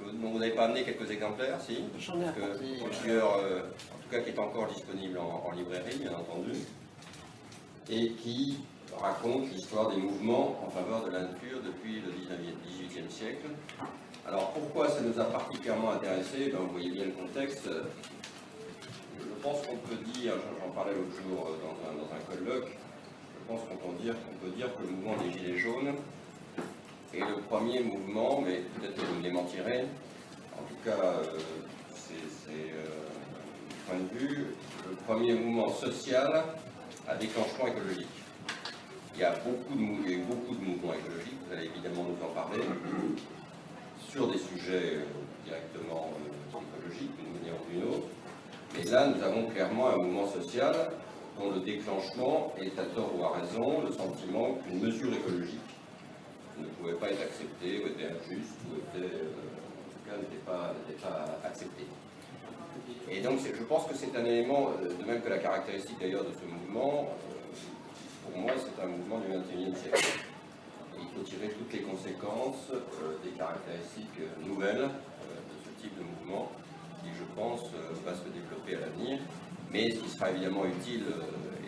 Vous n'avez pas amené quelques exemplaires, si J'en ai que plusieurs, euh, en tout cas qui est encore disponible en, en librairie, bien entendu, et qui raconte l'histoire des mouvements en faveur de la nature depuis le 19e 18e siècle. Alors pourquoi ça nous a particulièrement intéressés Ben, Vous voyez bien le contexte. Je pense qu'on peut dire, j'en j'en parlais l'autre jour euh, dans un, dans un colloque, je pense qu'on peut dire, qu'on peut dire que le mouvement des Gilets jaunes est le premier mouvement, mais peut-être que vous me démentirez, en tout cas, euh, c'est euh, point de vue, le premier mouvement social à déclenchement écologique. Il y a beaucoup de, eu beaucoup de mouvements écologiques, vous allez évidemment nous en parler, sur des sujets euh, directement euh, écologiques d'une manière ou d'une autre. Mais là, nous avons clairement un mouvement social dont le déclenchement est à tort ou à raison le sentiment qu'une mesure écologique ne pouvait pas être acceptée, ou était injuste, ou était, euh, en tout cas n'était pas, pas. Et donc je pense que c'est un élément, euh, de même que la caractéristique d'ailleurs de ce mouvement, euh, pour moi c'est un mouvement du XXIe siècle. Il faut tirer toutes les conséquences des caractéristiques nouvelles de ce type de mouvement qui, je pense, va se développer à l'avenir. Mais ce qui sera évidemment utile,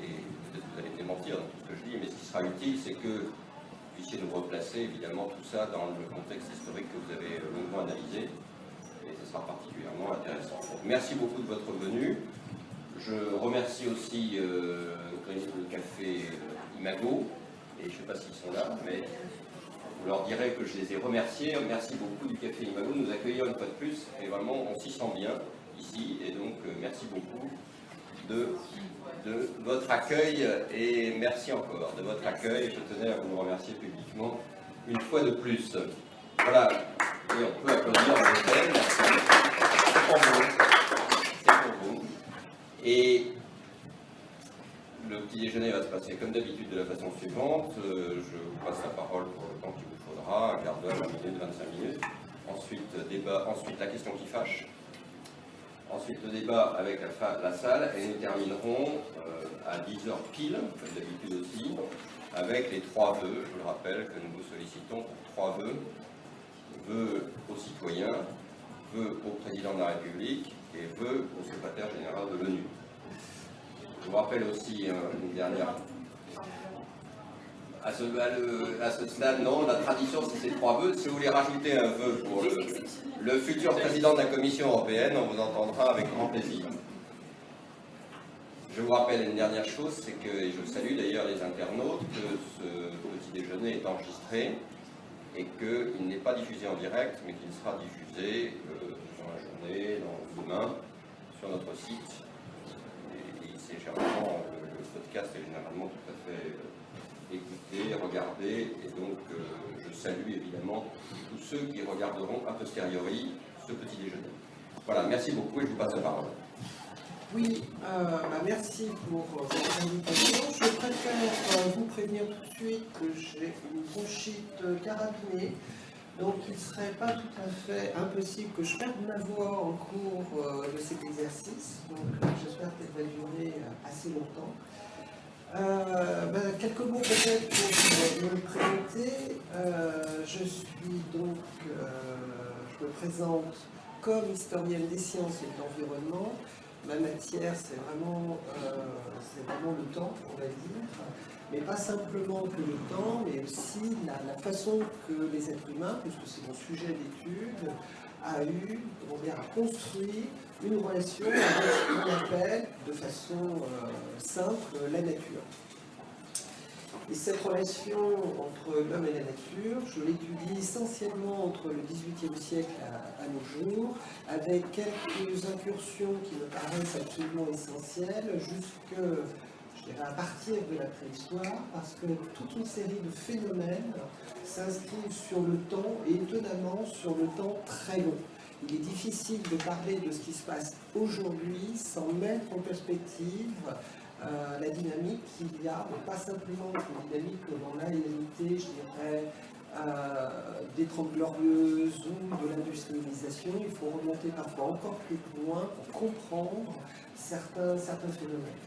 et peut-être vous allez me démentir dans tout ce que je dis, mais ce qui sera utile, c'est que puissiez nous replacer évidemment tout ça dans le contexte historique que vous avez euh, longuement analysé. Et ce sera particulièrement intéressant. Merci beaucoup de votre venue. Je remercie aussi euh, le café euh, Imago, et je ne sais pas s'ils sont là, mais vous leur direz que je les ai remerciés. Merci beaucoup du Café Imago de nous accueillir une fois de plus. Et vraiment, on s'y sent bien ici. Et donc, merci beaucoup de, votre accueil. Et merci encore de votre accueil. Je tenais à vous remercier publiquement une fois de plus. Voilà. Et on peut applaudir en hôtel. Merci. C'est pour vous. C'est pour vous. Et le petit déjeuner va se passer comme d'habitude de la façon suivante. Euh, je vous passe la parole pour le temps qu'il vous faudra, un quart d'heure, 20 minutes, 25 minutes. Ensuite, débat, ensuite la question qui fâche. Ensuite, le débat avec la, salle. Et nous terminerons euh, à 10h pile, comme d'habitude aussi, avec les trois vœux, je vous le rappelle, que nous vous sollicitons pour trois vœux. Vœux aux citoyens, vœux au président de la République et vœux au secrétaire général de l'ONU. Je vous rappelle aussi euh, une dernière. À ce, à le- à ce stade, non, la tradition c'est ces trois vœux. Si vous voulez rajouter un vœu pour le, le futur président de la Commission européenne, on vous entendra avec grand plaisir. Je vous rappelle une dernière chose, c'est que, et je salue d'ailleurs les internautes, que ce petit déjeuner est enregistré et qu'il n'est pas diffusé en direct, mais qu'il sera diffusé euh, dans la journée, dans demain, sur notre site. Et, et c'est généralement, le, le podcast est généralement tout à fait euh, écouté, regardé, et donc euh, je salue évidemment tous ceux qui regarderont a posteriori ce petit déjeuner. Voilà, merci beaucoup et je vous passe la parole. Oui, euh, bah, merci pour euh, votre invitation. Je préfère vous prévenir tout de suite que j'ai une bronchite carabinée Donc il ne serait pas tout à fait impossible que je perde ma voix en cours de cet exercice. Donc j'espère qu'elle va durer assez longtemps. Ben, quelques mots peut-être pour me présenter. je suis donc, je me présente comme historienne des sciences et de l'environnement. Ma matière, c'est vraiment, vraiment le temps, on va dire mais pas simplement que le temps, mais aussi la, façon que les êtres humains, puisque c'est mon sujet d'étude, a eu, comment dire, construit une relation avec ce qu'on appelle de façon euh, simple la nature. Et cette relation entre l'homme et la nature, je l'étudie essentiellement entre le XVIIIe siècle à, à, nos jours, avec quelques incursions qui me paraissent absolument essentielles, jusque à partir de la préhistoire, parce que toute une série de phénomènes s'inscrivent sur le temps et étonnamment sur le temps très long. Il est difficile de parler de ce qui se passe aujourd'hui sans mettre en perspective euh, la dynamique qu'il y a, pas simplement une dynamique dans la réalité, je dirais, euh, des Trente Glorieuses ou de l'industrialisation. Il faut remonter parfois encore plus loin pour comprendre certains, phénomènes.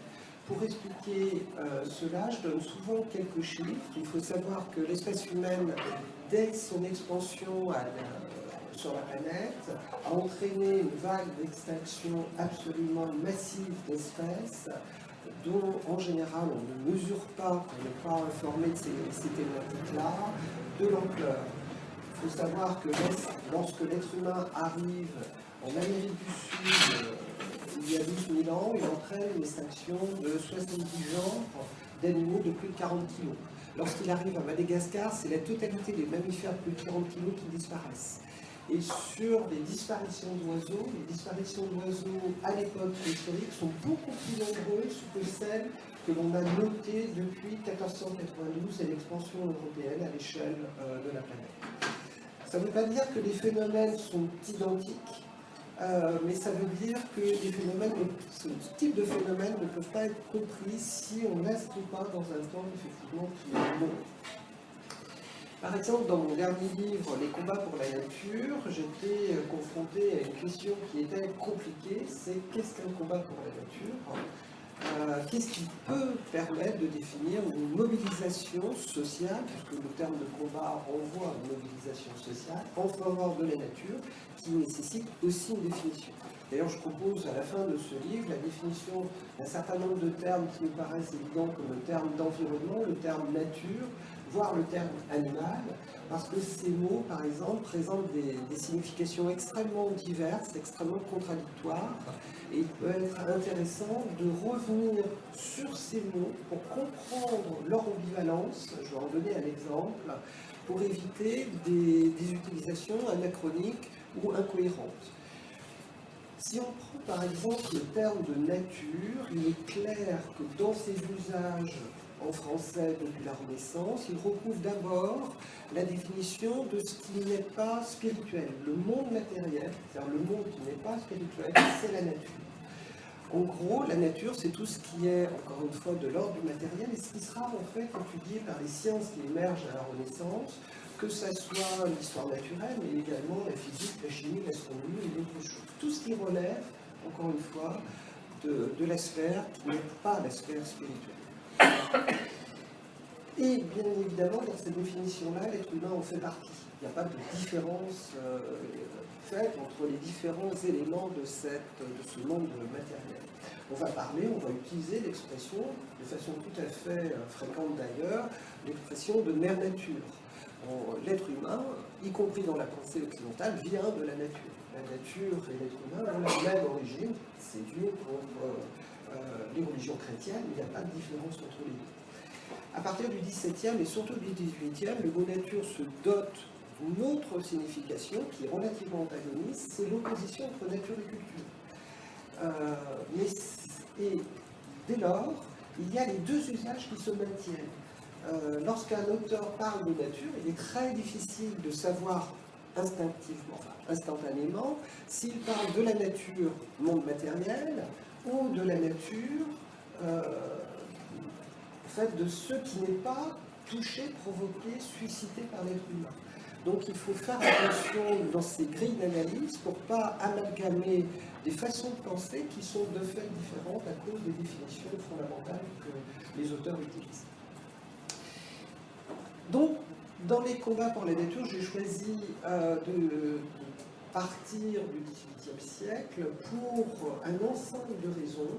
Pour expliquer euh, cela, je donne souvent quelques chiffres. Il faut savoir que l'espèce humaine, dès son expansion sur la planète, a entraîné une vague d'extinction absolument massive d'espèces dont en général on ne mesure pas, on n'est pas informé de ces, ces thématiques-là, de l'ampleur. Il faut savoir que lorsque l'être humain arrive en Amérique du Sud, il y a 12 000 ans, il entraîne l'extinction de 70 genres d'animaux de plus de 40 kg. Lorsqu'il arrive à Madagascar, c'est la totalité des mammifères de plus de 40 kg qui disparaissent. Et sur les disparitions d'oiseaux, les disparitions d'oiseaux à l'époque historique sont beaucoup plus nombreuses que celles que l'on a notées depuis 1492 et l'expansion européenne à l'échelle euh, de la planète. Ça ne veut pas dire que les phénomènes sont identiques, euh, mais ça veut dire que ce type de phénomènes ne peuvent pas être compris si on n'inscrit pas dans un temps effectivement qui est long. Par exemple, dans mon dernier livre, Les combats pour la nature, j'étais confronté à une question qui était compliquée, c'est qu'est-ce qu'un combat pour la nature? Euh, Qu'est-ce qui peut permettre de définir une mobilisation sociale, puisque le terme de combat renvoie à une mobilisation sociale, en faveur de la nature, qui nécessite aussi une définition? D'ailleurs, je propose à la fin de ce livre la définition d'un certain nombre de termes qui me paraissent évidents, comme le terme d'environnement, le terme nature, voire le terme animal, parce que ces mots, par exemple, présentent des, des significations extrêmement diverses, extrêmement contradictoires, et il peut être intéressant de revenir sur ces mots pour comprendre leur ambivalence, je vais en donner un exemple, pour éviter des, des utilisations anachroniques ou incohérentes. Si on prend par exemple le terme de nature, il est clair que dans ses usages en français depuis la Renaissance, il recouvre d'abord la définition de ce qui n'est pas spirituel. Le monde matériel, c'est-à-dire le monde qui n'est pas spirituel, c'est la nature. En gros, la nature, c'est tout ce qui est, encore une fois, de l'ordre du matériel et ce qui sera en fait étudié par les sciences qui émergent à la Renaissance, que ce soit l'histoire naturelle, mais également la physique, la chimie, l'astronomie et d'autres choses. Tout ce qui relève, encore une fois, de, de la sphère qui n'est pas la sphère spirituelle. Et bien évidemment, dans cette définition-là, l'être humain en fait partie. Il n'y a pas de différence euh, faite entre les différents éléments de, cette, de ce monde matériel. On va parler, on va utiliser l'expression, de façon tout à fait euh, fréquente d'ailleurs, l'expression de mère nature. L'être humain, y compris dans la pensée occidentale, vient de la nature. La nature et l'être humain ont la même origine, c'est Dieu pour euh, les religions chrétiennes, il n'y a pas de différence entre les deux. À partir du XVIIe et surtout du XVIIIe, le mot nature se dote d'une autre signification qui est relativement antagoniste, c'est l'opposition entre nature et culture. Euh, mais, et dès lors, il y a les deux usages qui se maintiennent. Euh, lorsqu'un auteur parle de nature, il est très difficile de savoir instinctivement, instantanément, s'il parle de la nature, monde matériel, ou de la nature, euh, en fait, de ce qui n'est pas touché, provoqué, suscité par l'être humain. Donc il faut faire attention dans ces grilles d'analyse pour ne pas amalgamer des façons de penser qui sont de fait différentes à cause des définitions fondamentales que les auteurs utilisent. Donc, dans les combats pour la nature, j'ai choisi euh, de, partir du XVIIIe siècle pour un ensemble de raisons,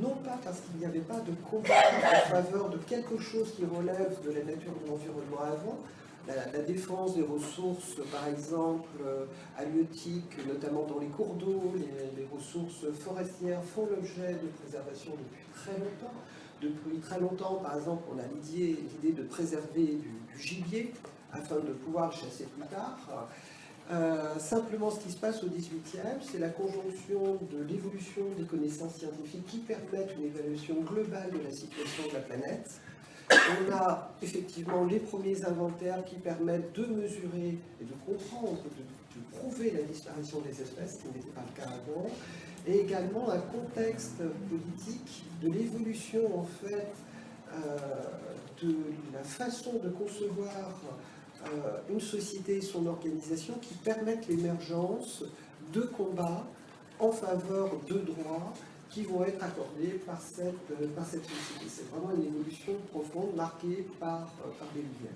non pas parce qu'il n'y avait pas de combat en faveur de quelque chose qui relève de la nature de l'environnement avant, la, défense des ressources, par exemple, euh, halieutiques, notamment dans les cours d'eau, les, ressources forestières font l'objet de préservation depuis très longtemps. Depuis très longtemps, par exemple, on a l'idée de préserver du, gibier afin de pouvoir le chasser plus tard. Euh, simplement, ce qui se passe au XVIIIe, c'est la conjonction de l'évolution des connaissances scientifiques qui permettent une évaluation globale de la situation de la planète, on a effectivement les premiers inventaires qui permettent de mesurer et de comprendre, de, prouver la disparition des espèces, ce qui n'était pas le cas avant, et également un contexte politique de l'évolution en fait euh, de la façon de concevoir une société et son organisation qui permettent l'émergence de combats en faveur de droits qui vont être accordés par cette, euh, par cette société. C'est vraiment une évolution profonde marquée par, euh, par des lumières.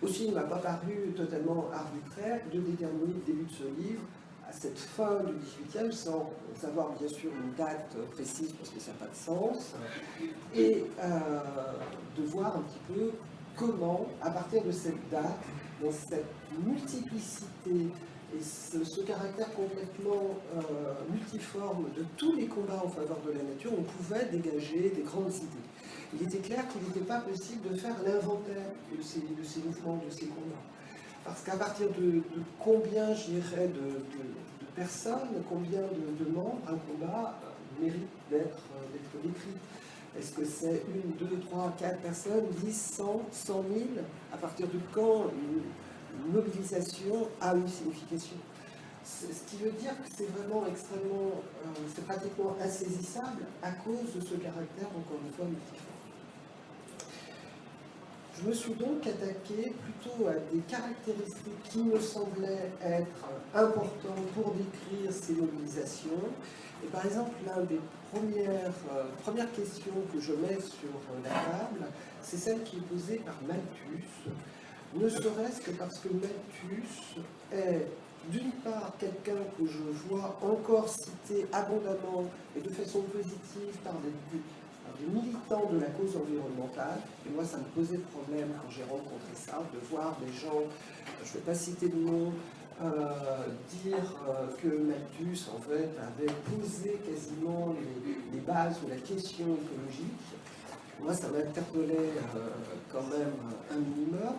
Aussi, il ne m'a pas paru totalement arbitraire de déterminer le début de ce livre à cette fin du XVIIIe, sans savoir bien sûr une date précise parce que ça n'a pas de sens, et euh, de voir un petit peu comment, à partir de cette date, dans cette multiplicité et ce, caractère complètement euh, multiforme de tous les combats en faveur de la nature, on pouvait dégager des grandes idées. Il était clair qu'il n'était pas possible de faire l'inventaire de ces, mouvements, de ces combats. Parce qu'à partir de, combien, je dirais, de, personnes, combien de, membres, un combat euh, mérite d'être euh, décrit Est-ce que c'est une, deux, trois, quatre personnes, dix, cent, cent mille À partir de quand mobilisation a une signification. Ce qui veut dire que c'est vraiment extrêmement, euh, c'est pratiquement insaisissable à cause de ce caractère, encore une fois, multiforme. Je me suis donc attaqué plutôt à des caractéristiques qui me semblaient être importantes pour décrire ces mobilisations. Et par exemple, l'une des premières, euh, premières questions que je mets sur la table, c'est celle qui est posée par Malthus, ne serait-ce que parce que Malthus est d'une part quelqu'un que je vois encore cité abondamment et de façon positive par des, militants de la cause environnementale, et moi ça me posait problème quand j'ai rencontré ça, de voir des gens, je ne vais pas citer de nom, euh, dire euh, que Malthus en fait avait posé quasiment les, bases de la question écologique. Moi ça m'interpellait euh, quand même un minimum.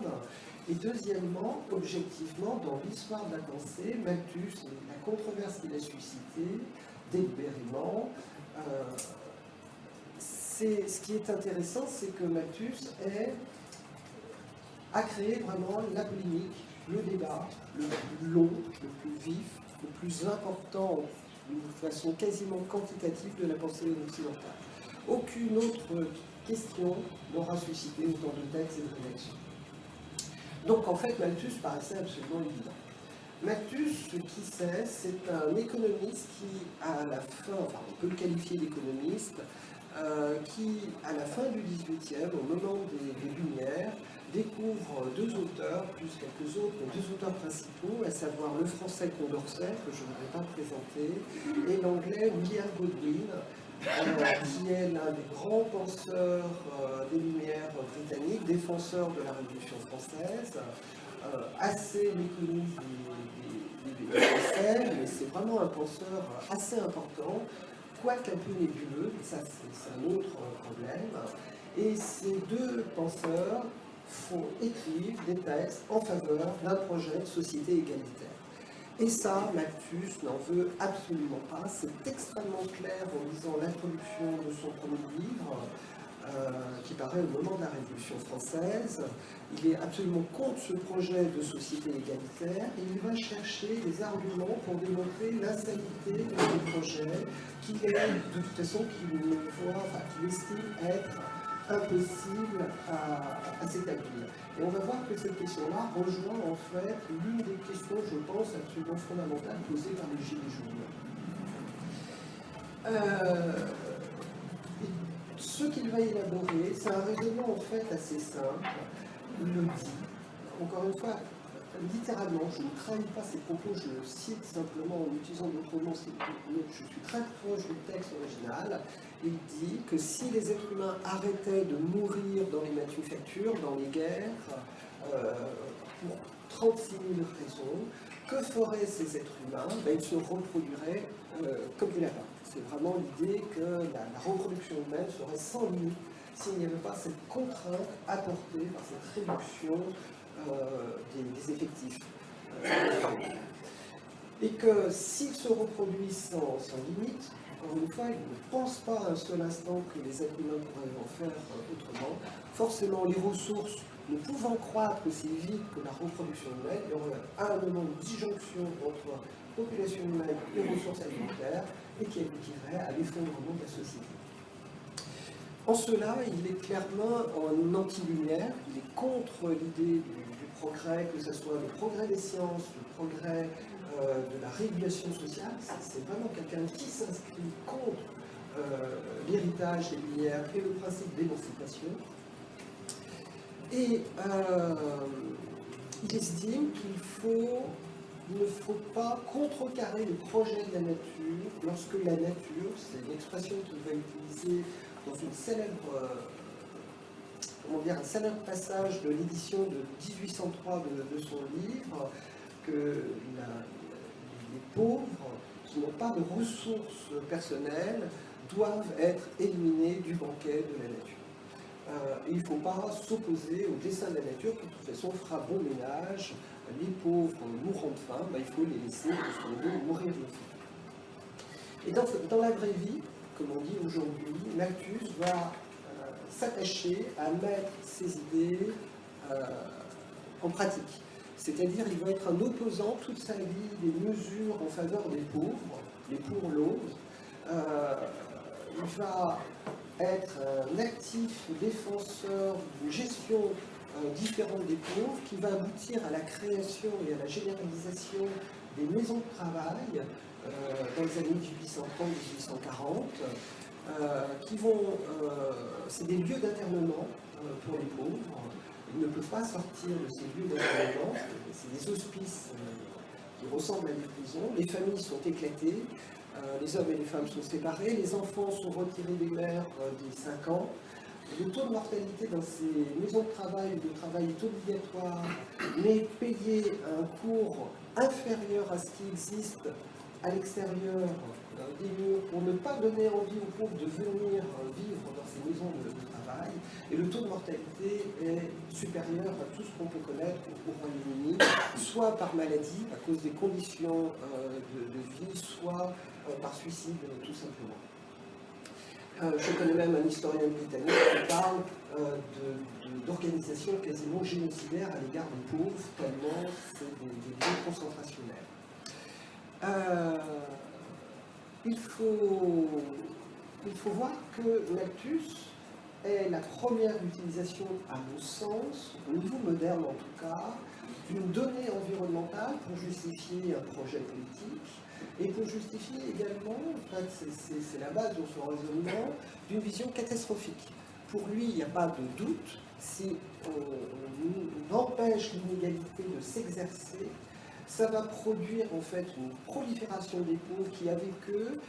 Et deuxièmement, objectivement, dans l'histoire de la pensée, Malthus, la controverse qu'il a suscitée, délibérément, ce qui est intéressant, c'est que Malthus a créé vraiment la polémique, le débat, le plus long, le plus vif, le plus important, d'une façon quasiment quantitative de la pensée occidentale. Aucune autre question n'aura suscité autant de textes et de réactions. Donc en fait, Malthus paraissait absolument évident. Malthus, ce qui c'est, c'est un économiste qui, à la fin, enfin on peut le qualifier d'économiste, euh, qui, à la fin du XVIIIe, au moment des, Lumières, découvre deux auteurs, plus quelques autres, mais deux auteurs principaux, à savoir le français Condorcet, que je ne vais pas présenter, et l'anglais William Godwin, qui est l'un des grands penseurs euh, des Lumières britanniques, défenseur de la Révolution française, euh, assez méconnu des, Français, mais c'est vraiment un penseur assez important, quoique un peu nébuleux, ça c'est un autre problème. Et ces deux penseurs font écrire des textes en faveur d'un projet de société égalitaire. Et ça, Malthus n'en veut absolument pas. C'est extrêmement clair en lisant l'introduction de son premier livre, euh, qui paraît au moment de la Révolution française. Il est absolument contre ce projet de société égalitaire et il va chercher des arguments pour démontrer l'insanité de ce projet qu'il est, de toute façon, qu'il estime être impossible à, s'établir. Et on va voir que cette question-là rejoint en fait l'une des questions, je pense, absolument fondamentales posées par les Gilets jaunes. Euh, ce qu'il va élaborer, c'est un raisonnement en fait assez simple. Il le dit, encore une fois, littéralement, je ne trahis pas ses propos, je le cite simplement en utilisant d'autres mots, je suis très proche du texte original. Il dit que si les êtres humains arrêtaient de mourir dans les manufactures, dans les guerres, euh, pour 36 000 raisons, que feraient ces êtres humains? Ben, Ils se reproduiraient euh, comme des lapins. C'est vraiment l'idée que la, reproduction humaine serait sans limite s'il n'y avait pas cette contrainte apportée par cette réduction euh, des, effectifs. et que s'ils se reproduisent sans, limite, encore une fois, ils ne pensent pas un seul instant que les êtres humains pourraient en faire euh, autrement. Forcément, les ressources ne pouvant croître aussi vite que la reproduction humaine, il y aurait un moment de disjonction entre population humaine et ressources alimentaires, et qui aboutirait à l'effondrement de la société. En cela, il est clairement en anti-lumière, il est contre l'idée du, progrès, que ce soit le progrès des sciences, le progrès euh, de la régulation sociale. C'est vraiment quelqu'un qui s'inscrit contre euh, l'héritage des lumières et le principe d'émancipation. Et euh, il estime qu'il faut il ne faut pas contrecarrer le projet de la nature lorsque la nature, c'est une expression qu'il va utiliser dans une célèbre, euh, comment dire, un célèbre passage de l'édition de 1803 de, son livre, que les pauvres qui n'ont pas de ressources personnelles doivent être éliminés du banquet de la nature. Euh, il ne faut pas s'opposer au dessin de la nature qui, de toute façon, fera bon ménage les pauvres mourront de faim, bah, il faut les laisser mourir de faim. Et dans, la vraie vie, comme on dit aujourd'hui, Malthus va euh, s'attacher à mettre ses idées euh, en pratique. C'est-à-dire il va être un opposant toute sa vie des mesures en faveur des pauvres, les pour l'autre. Euh, il va être un actif défenseur d'une gestion euh, différentes des pauvres qui va aboutir à la création et à la généralisation des maisons de travail euh, dans les années 1830-1840, euh, qui vont, c'est des lieux d'internement pour les pauvres. Ils ne peuvent pas sortir de ces lieux d'internement, c'est des hospices qui ressemblent à des prisons. Les familles sont éclatées, les hommes et les femmes sont séparés, les enfants sont retirés des mères dès 5 ans. Le taux de mortalité dans ces maisons de travail de travail est obligatoire, mais payer un cours inférieur à ce qui existe à l'extérieur euh, des murs pour ne pas donner envie aux pauvres de venir euh, vivre dans ces maisons de, travail. Et le taux de mortalité est supérieur à tout ce qu'on peut connaître au Royaume-Uni, soit par maladie, à cause des conditions euh, de, vie, soit par suicide, tout simplement. Euh, je connais même un historien britannique qui parle euh, d'organisations quasiment génocidaires à l'égard des pauvres, tellement c'est des, lieux concentrationnels. Euh, il, faut, il faut voir que l'actus est la première utilisation, à mon sens, au niveau moderne en tout cas, d'une donnée environnementale pour justifier un projet politique et pour justifier également, en fait, c'est la base de son raisonnement, d'une vision catastrophique. Pour lui, il n'y a pas de doute, si on, empêche l'inégalité de s'exercer, ça va produire en fait une prolifération des pauvres qui, avec eux,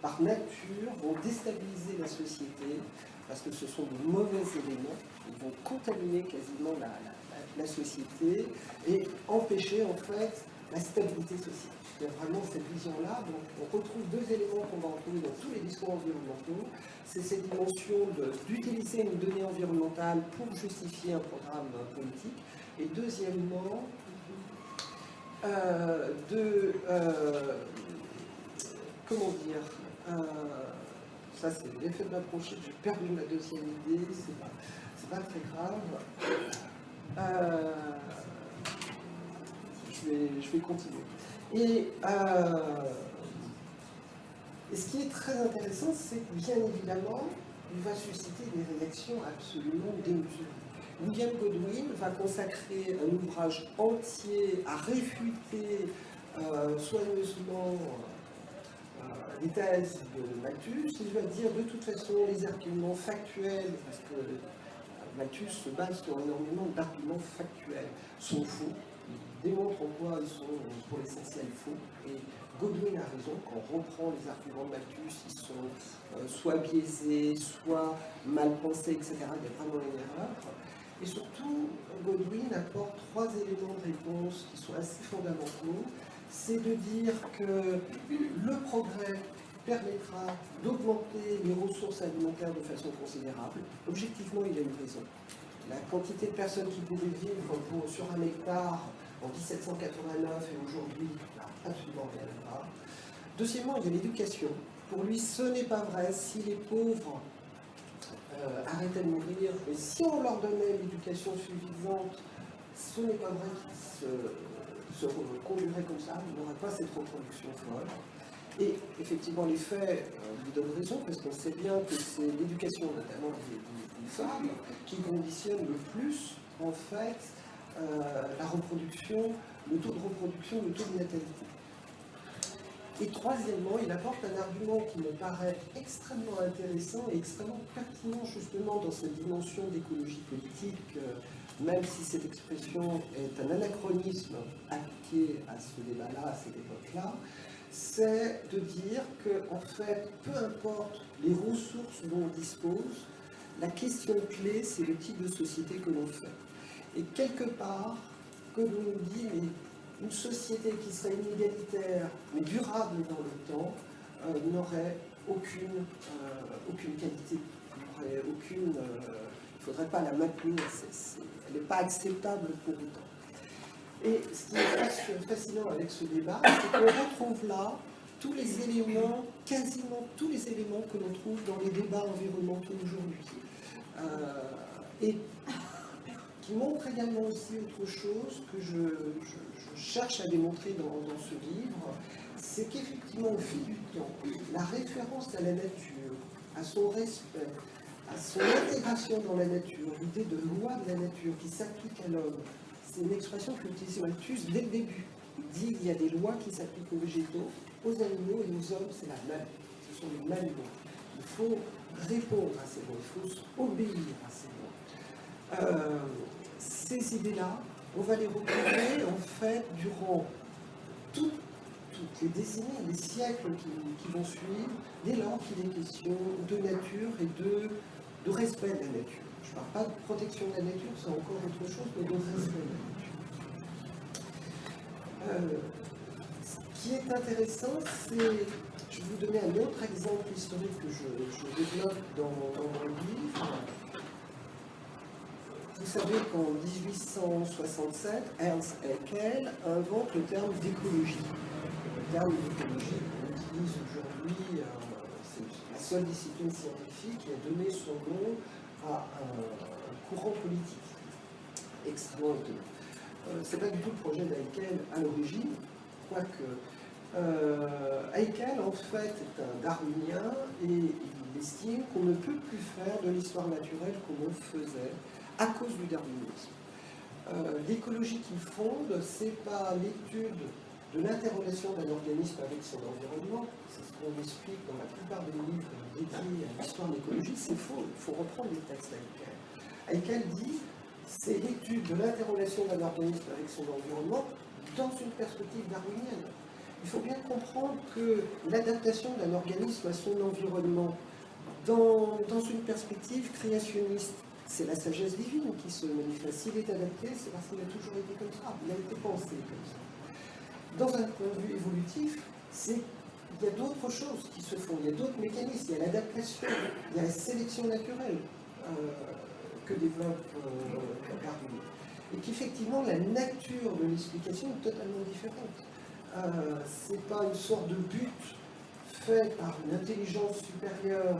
par nature, vont déstabiliser la société, parce que ce sont de mauvais éléments, ils vont contaminer quasiment la, la société et empêcher en fait la stabilité sociale. Il y a vraiment cette vision-là. On retrouve deux éléments qu'on va retrouver dans tous les discours environnementaux. C'est cette dimension d'utiliser une donnée environnementale pour justifier un programme politique. Et deuxièmement, euh, de... Euh, comment dire euh, Ça c'est l'effet de m'approcher, j'ai perdu ma deuxième idée, c'est pas, pas très grave. je vais continuer. Euh, et, ce qui est très intéressant, c'est que bien évidemment, il va susciter des réactions absolument démesurées. William Godwin va consacrer un ouvrage entier à réfuter euh, soigneusement euh, les thèses de Malthus. Il va dire de toute façon les arguments factuels, parce que Malthus se base sur énormément d'arguments factuels, sont faux. Démontre en quoi ils sont pour l'essentiel faux. Et Godwin a raison, quand on reprend les arguments de Malthus, ils sont euh, soit biaisés, soit mal pensés, etc. Il y a vraiment une erreur. Et surtout, Godwin apporte trois éléments de réponse qui sont assez fondamentaux. C'est de dire que le progrès permettra d'augmenter les ressources alimentaires de façon considérable. Objectivement, il a eu raison. La quantité de personnes qui pouvaient vivre sur un hectare en 1789 et aujourd'hui absolument rien à voir. Deuxièmement, il y a l'éducation. Pour lui, ce n'est pas vrai si les pauvres euh, arrêtaient de mourir, mais si on leur donnait l'éducation suffisante, ce n'est pas vrai qu'ils se, conduiraient comme ça, il n'y aurait pas cette reproduction folle. Et effectivement, les faits euh, lui donnent raison, parce qu'on sait bien que c'est l'éducation, notamment des, femmes, qui conditionne le plus, en fait, la reproduction, le taux de reproduction, le taux de natalité. Et troisièmement, il apporte un argument qui me paraît extrêmement intéressant et extrêmement pertinent justement dans cette dimension d'écologie politique, euh, même si cette expression est un anachronisme appliqué à ce débat-là, à cette époque-là, c'est de dire que, en fait, peu importe les ressources dont on dispose, la question clé, c'est le type de société que l'on fait. Et quelque part, que l'on nous dit, mais une société qui serait inégalitaire, mais durable dans le temps, euh, n'aurait aucune, euh, aucune qualité. Euh, il ne faudrait pas la maintenir, elle n'est pas acceptable pour autant. Et ce qui est fascinant avec ce débat, c'est qu'on retrouve là tous les éléments, quasiment tous les éléments que l'on trouve dans les débats environnementaux aujourd'hui. et qui montre également aussi autre chose que je cherche à démontrer dans, ce livre, c'est qu'effectivement, au fil du temps, la référence à la nature, à son respect, à son intégration dans la nature, l'idée de loi de la nature qui s'applique à l'homme, c'est une expression qu'utilise Malthus dès le début. Il dit qu'il y a des lois qui s'appliquent aux végétaux, aux animaux et aux hommes, c'est la même. Ce sont les mêmes lois. Il faut répondre à ces lois, il faut obéir à ces lois. Euh, ces idées-là, on va les retrouver en fait durant toutes les décennies, les siècles qui, vont suivre, dès lors qu'il est question de nature et de, respect de la nature. Je ne parle pas de protection de la nature, c'est encore autre chose, mais de respect de la nature. Euh, ce qui est intéressant, c'est, je vais vous donner un autre exemple historique que je, développe dans, dans mon livre. Vous savez qu'en 1867, Ernst Haeckel invente le terme d'écologie. Le terme d'écologie qu'on utilise aujourd'hui, euh, c'est la seule discipline scientifique qui a donné son nom à un courant politique extrêmement étonnant. Euh, Ce n'est pas du tout le projet d'Haeckel à l'origine, quoique euh, Haeckel en fait est un darwinien et il estime qu'on ne peut plus faire de l'histoire naturelle comme on faisait à cause du darwinisme. Euh, l'écologie qu'il fonde, c'est pas l'étude de l'interrelation d'un organisme avec son environnement, c'est ce qu'on explique dans la plupart des livres dédiés à l'histoire de l'écologie, c'est faux, il faut reprendre les textes d'Haeckel. Haeckel dit c'est l'étude de l'interrelation d'un organisme avec son environnement dans une perspective darwinienne. Il faut bien comprendre que l'adaptation d'un organisme à son environnement dans, dans une perspective créationniste c'est la sagesse divine qui se manifeste. S'il est adapté, c'est parce qu'il a toujours été comme ça, il a été pensé comme ça. Dans un point de vue évolutif, c'est il y a d'autres choses qui se font, il y a d'autres mécanismes, il y a l'adaptation, il y a la sélection naturelle euh, que développe euh, Darwin. Et qu'effectivement, la nature de l'explication est totalement différente. Euh, Ce n'est pas une sorte de but fait par une intelligence supérieure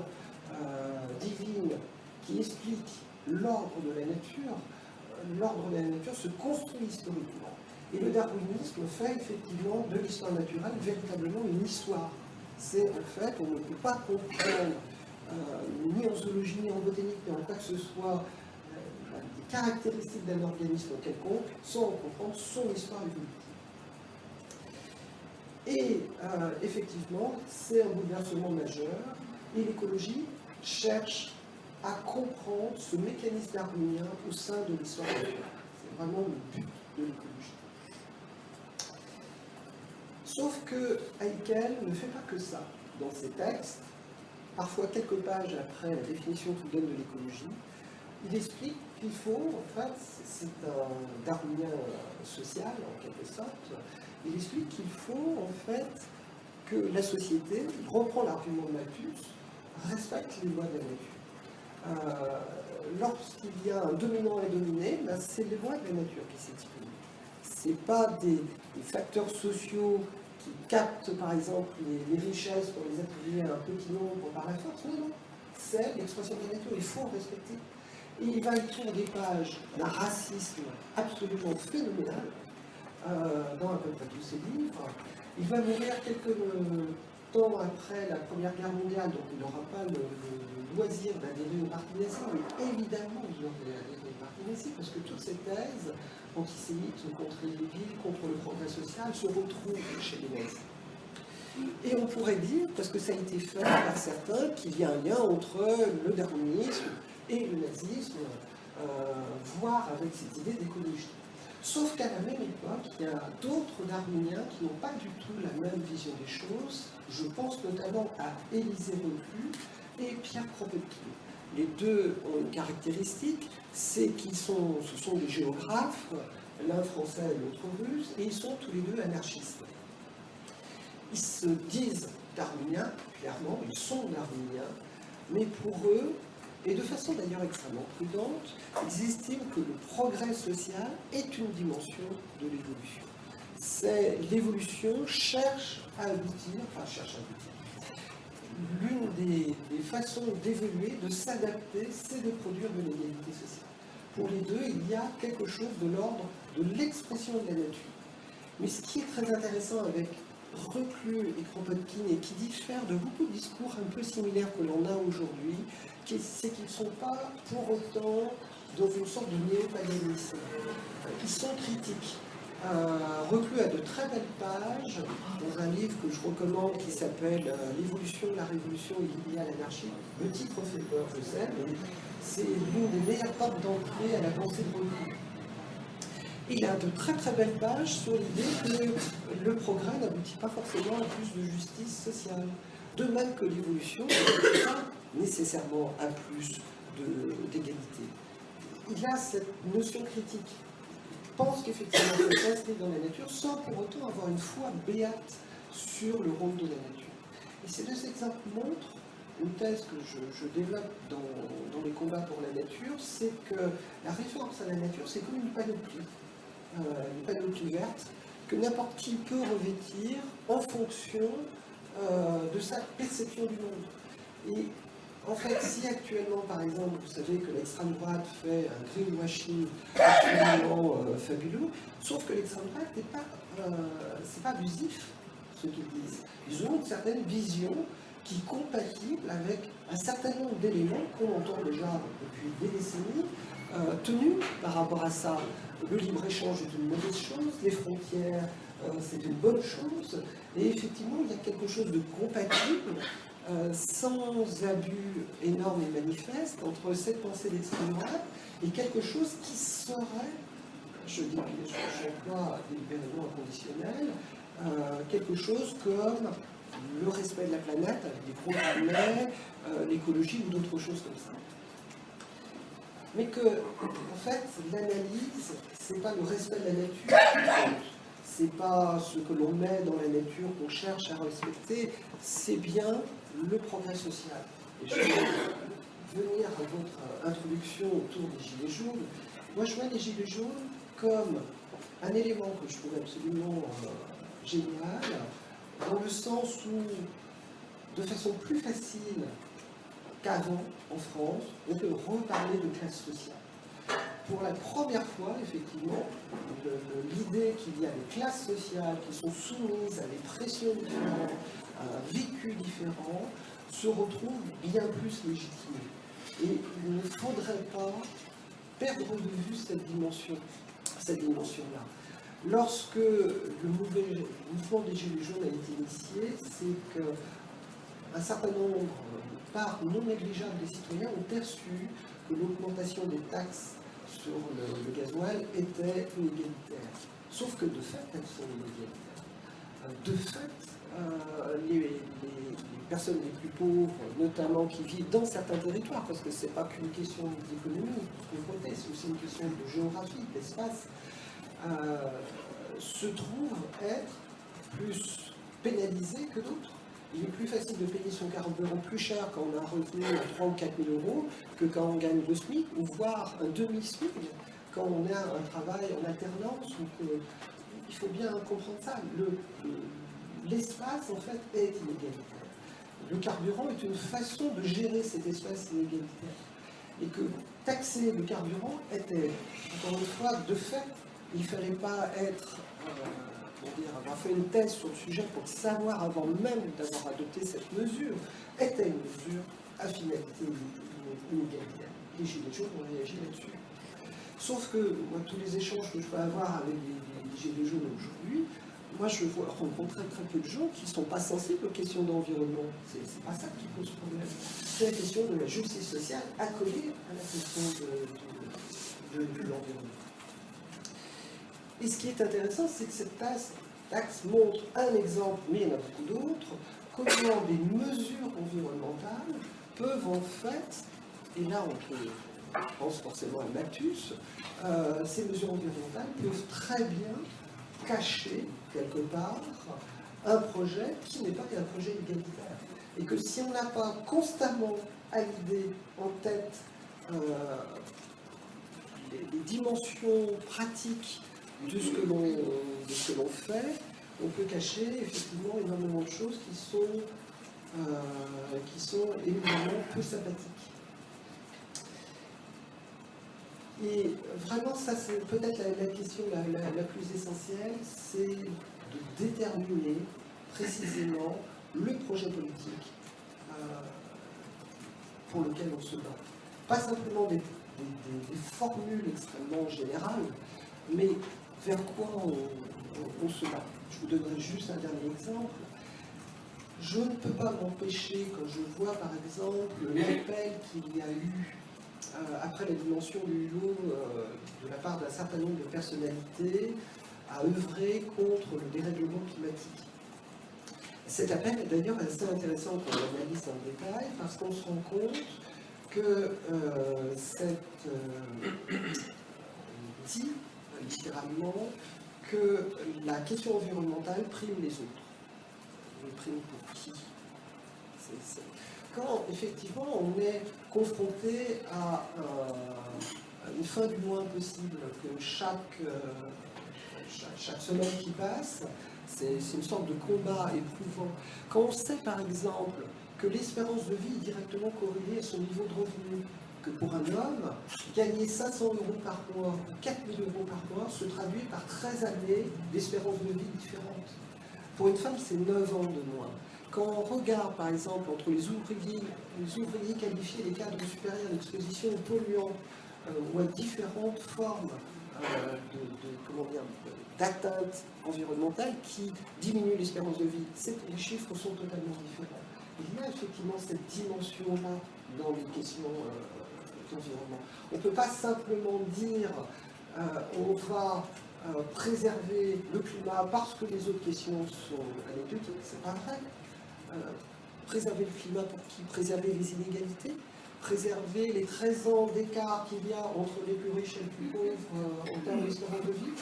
euh, divine qui explique l'ordre de la nature, l'ordre de la nature se construit historiquement. Et le darwinisme fait effectivement de l'histoire naturelle véritablement une histoire. C'est en fait, on ne peut pas comprendre ni en zoologie, ni en botanique, mais en quoi que ce soit, des caractéristiques d'un organisme quelconque, sans comprendre son histoire évolutive. Et effectivement, c'est un bouleversement majeur, et l'écologie cherche à comprendre ce mécanisme darwinien au sein de l'histoire de C'est vraiment le but de l'écologie. Sauf que Heikel ne fait pas que ça dans ses textes. Parfois, quelques pages après la définition qu'il donne de l'écologie, il explique qu'il faut, en fait, c'est un darwinien social en quelque sorte, il explique qu'il faut en fait que la société, il reprend l'argument de Malthus, respecte les lois de la nature. Euh, lorsqu'il y a un dominant et dominé, ben, c'est les lois de la nature qui s'expriment. Ce n'est pas des, facteurs sociaux qui captent par exemple les, richesses pour les attribuer à un petit nombre par la force, non, non. C'est l'expression de la nature, il faut respecter. Et il va écrire des pages d'un racisme absolument phénoménal euh, dans un peu de tous ses livres. Il va mourir quelques temps après la Première Guerre mondiale, donc il n'aura pas le, loisir d'adhérer au parti nazi, mais évidemment il aurait adhéré au parti nazi, parce que toutes ces thèses antisémites contre les villes, contre le progrès social, se retrouvent chez les nazis. Et on pourrait dire, parce que ça a été fait par certains, qu'il y a un lien entre le darwinisme et le nazisme, euh, voire avec cette idée d'écologie. Sauf qu'à la même époque, il y a d'autres darwiniens qui n'ont pas du tout la même vision des choses. Je pense notamment à Élisée Reclus et Pierre Kropotkin. Les deux ont une caractéristique, c'est qu'ils sont, ce sont des géographes, l'un français et l'autre russe, et ils sont tous les deux anarchistes. Ils se disent darwiniens, clairement, ils sont darwiniens, mais pour eux, et de façon d'ailleurs extrêmement prudente, ils estiment que le progrès social est une dimension de l'évolution. C'est l'évolution cherche à aboutir, enfin cherche à aboutir. L'une des, des, façons d'évoluer, de s'adapter, c'est de produire de l'égalité sociale. Pour les deux, il y a quelque chose de l'ordre de l'expression de la nature. Mais ce qui est très intéressant avec Reclus et Kropotkin et qui diffère de beaucoup de discours un peu similaires que l'on a aujourd'hui, c'est qu'ils ne sont pas pour autant dans une sorte de néo-paganisme. Ils sont critiques. Euh, Reclus a de très belles pages dans un livre que je recommande qui s'appelle euh, L'évolution de la révolution et l'idéal l'anarchie. Le titre fait peur, je sais, mais c'est l'une des meilleures portes d'entrée à la pensée de Reclus. Il a de très très belles pages sur l'idée que le progrès n'aboutit pas forcément à plus de justice sociale. De même que l'évolution n'aboutit pas nécessairement à plus d'égalité. Il a cette notion critique. Il pense qu'effectivement, c'est s'inscrit dans la nature sans pour autant avoir une foi béate sur le rôle de la nature. Et ces deux exemples montrent une thèse que je, développe dans, les combats pour la nature, c'est que la référence à la nature, c'est comme une panoplie, euh, une panoplie verte, que n'importe qui peut revêtir en fonction euh, de sa perception du monde. Et en fait, si actuellement, par exemple, vous savez que l'extrême droite fait un greenwashing absolument euh, fabuleux, sauf que l'extrême droite n'est pas, euh, pas abusif, ce qu'ils disent. Ils ont une certaine vision qui est compatible avec un certain nombre d'éléments qu'on entend déjà depuis des décennies, tenus par rapport à ça. Le libre-échange est une mauvaise chose, les frontières, c'est une bonne chose, et effectivement, il y a quelque chose de compatible euh, sans abus énorme et manifeste entre cette pensée d'extrême et quelque chose qui serait, je dis, j'emploie délibérément inconditionnel, euh, quelque chose comme le respect de la planète avec des gros euh, l'écologie ou d'autres choses comme ça. Mais que, en fait, l'analyse, c'est pas le respect de la nature c'est pas ce que l'on met dans la nature qu'on cherche à respecter, c'est bien le progrès social. Et je vais venir à votre introduction autour des Gilets jaunes. Moi, je vois les Gilets jaunes comme un élément que je trouve absolument euh, génial, dans le sens où, de façon plus facile qu'avant en France, on peut reparler de classe sociale. Pour la première fois, effectivement, l'idée qu'il y a des classes sociales qui sont soumises à des pressions différentes, vécu différent se retrouvent bien plus légitimés. Et il ne faudrait pas perdre de vue cette dimension, cette dimension-là. Lorsque le mouvement des Gilets jaunes a été initié, c'est qu'un certain nombre, par non négligeable des citoyens, ont perçu que l'augmentation des taxes sur le, gasoil était inégalitaire. Sauf que de fait, elles sont inégalitaires. De fait, euh, les, personnes les plus pauvres, notamment qui vivent dans certains territoires, parce que ce n'est pas qu'une question d'économie, c'est aussi une question de géographie, d'espace, euh, se trouvent être plus pénalisés que d'autres. Il est plus facile de payer son carburant plus cher quand on a un revenu à 3 ou 4 000 euros que quand on gagne le SMIC, ou voire un demi-SMIC quand on a un travail en alternance. il faut bien comprendre ça. L'espace, en fait, est inégalitaire. Le carburant est une façon de gérer cet espace inégalitaire. Et que taxer le carburant était, encore une fois, de fait, il ne fallait pas être, euh, dire, avoir fait une thèse sur le sujet pour savoir avant même d'avoir adopté cette mesure, était une mesure à finalité inégalitaire. Les Gilets jaunes ont réagi là-dessus. Sauf que moi, tous les échanges que je peux avoir avec les, Gilets jaunes aujourd'hui, moi je rencontre très, très peu de gens qui ne sont pas sensibles aux questions d'environnement. C'est n'est pas ça qui pose problème. C'est la question de la justice sociale accolée à la question de l'environnement. Et ce qui est intéressant, c'est que cette taxe, montre un exemple, mais il y en a beaucoup d'autres, comment des mesures environnementales peuvent en fait, et là on pense forcément à Matus, euh, ces mesures environnementales peuvent très bien cacher quelque part un projet qui n'est pas qu'un projet égalitaire. Et que si on n'a pas constamment à l'idée, en tête, euh, les, dimensions pratiques de ce que l'on fait, on peut cacher effectivement énormément de choses qui sont, euh, évidemment peu sympathiques. Et vraiment, ça c'est peut-être la, question la, plus essentielle, c'est de déterminer précisément le projet politique euh, pour lequel on se bat. Pas simplement des formules extrêmement générales, mais vers quoi on, se bat. Je vous donnerai juste un dernier exemple. Je ne peux pas m'empêcher, quand je vois par exemple l'appel qu'il y a eu euh, après la dimension du loup euh, de la part d'un certain nombre de personnalités, à œuvrer contre le dérèglement climatique. Cet appel est d'ailleurs assez intéressant pour l'analyse en détail parce qu'on se rend compte que euh, cette littéralement que la question environnementale prime les autres. Mais prime pour qui? Quand effectivement on est confronté à, une fin du moins possible, que chaque, euh, chaque, semaine qui passe, c'est une sorte de combat éprouvant. Quand on sait par exemple que l'espérance de vie est directement corrélée à son niveau de revenu, que pour un homme, gagner 500 euros par mois ou 4000 euros par mois se traduit par 13 années d'espérance de vie différente. Pour une femme, c'est 9 ans de moins. Quand on regarde, par exemple, entre les ouvriers, les ouvriers qualifiés des cadres supérieurs d'exposition aux polluants euh, ou à différentes formes euh, d'atteinte environnementale qui diminuent l'espérance de vie, les chiffres sont totalement différents. Il y a effectivement cette dimension-là dans les questions euh, on ne peut pas simplement dire euh, on va euh, préserver le climat parce que les autres questions sont anecdotiques, c'est pas vrai. Euh, préserver le climat pour qui? Préserver les inégalités? Préserver les 13 ans d'écart qu'il y a entre les plus riches et les plus pauvres en termes d'espérance de vie?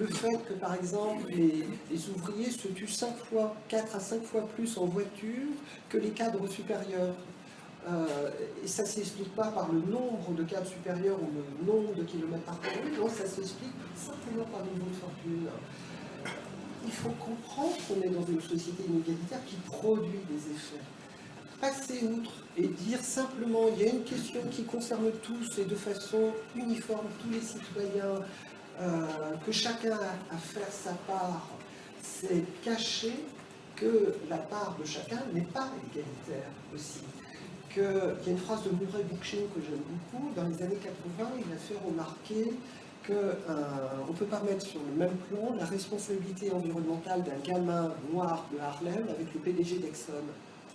Le fait que, par exemple, les, ouvriers se tuent 5 fois, 4 à 5 fois plus en voiture que les cadres supérieurs. Euh, et ça ne s'explique pas par le nombre de cadres supérieurs ou le nombre de kilomètres parcourus, non, ça s'explique simplement par le niveau de fortune. Il faut comprendre qu'on est dans une société inégalitaire qui produit des effets. Passer outre et dire simplement il y a une question qui concerne tous et de façon uniforme tous les citoyens, euh, que chacun a à faire sa part, c'est cacher que la part de chacun n'est pas égalitaire aussi. Il y a une phrase de Murray Bookchin que j'aime beaucoup. Dans les années 80, il a fait remarquer qu'on euh, ne peut pas mettre sur le même plan la responsabilité environnementale d'un gamin noir de Harlem avec le PDG d'Exxon.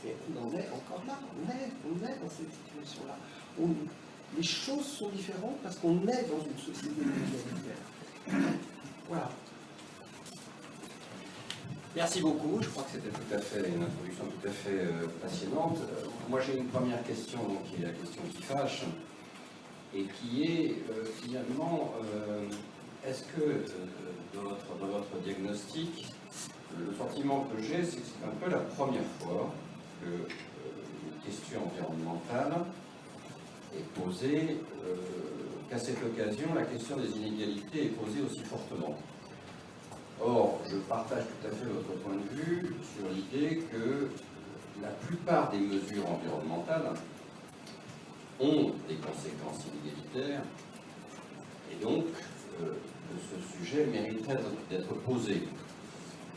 On en est encore là, on est, on est dans cette situation-là. Les choses sont différentes parce qu'on est dans une société inégalitaire. Voilà. Merci beaucoup. Je crois que c'était tout à fait une introduction tout à fait euh, passionnante. Euh, moi, j'ai une première question, qui est la question qui fâche, et qui est euh, finalement, est-ce que dans votre, diagnostic, le sentiment que j'ai, c'est que c'est un peu la première fois que une question environnementale est posée, qu'à cette occasion, la question des inégalités est posée aussi fortement? Or, je partage tout à fait votre point de vue sur l'idée que la plupart des mesures environnementales ont des conséquences inégalitaires et donc euh, ce sujet mériterait d'être posé.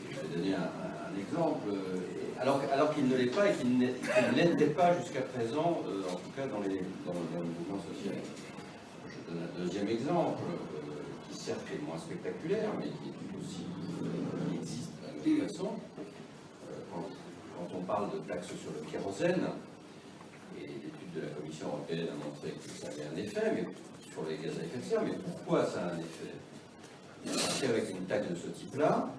je vais donner un, exemple, euh, alors, alors qu'il ne l'est pas et qu'il ne l'était pas jusqu'à présent, euh, en tout cas dans, les, dans, le mouvement social. Je donne un deuxième exemple, qui certes est moins spectaculaire, mais qui est aussi qui existe de toute façon. Euh, quand, on parle de taxes sur le kérosène, et l'étude de la Commission européenne a montré que ça avait un effet mais, sur les gaz à effet de serre, mais pourquoi ça a un effet? Parce qu'avec une taxe de ce type-là,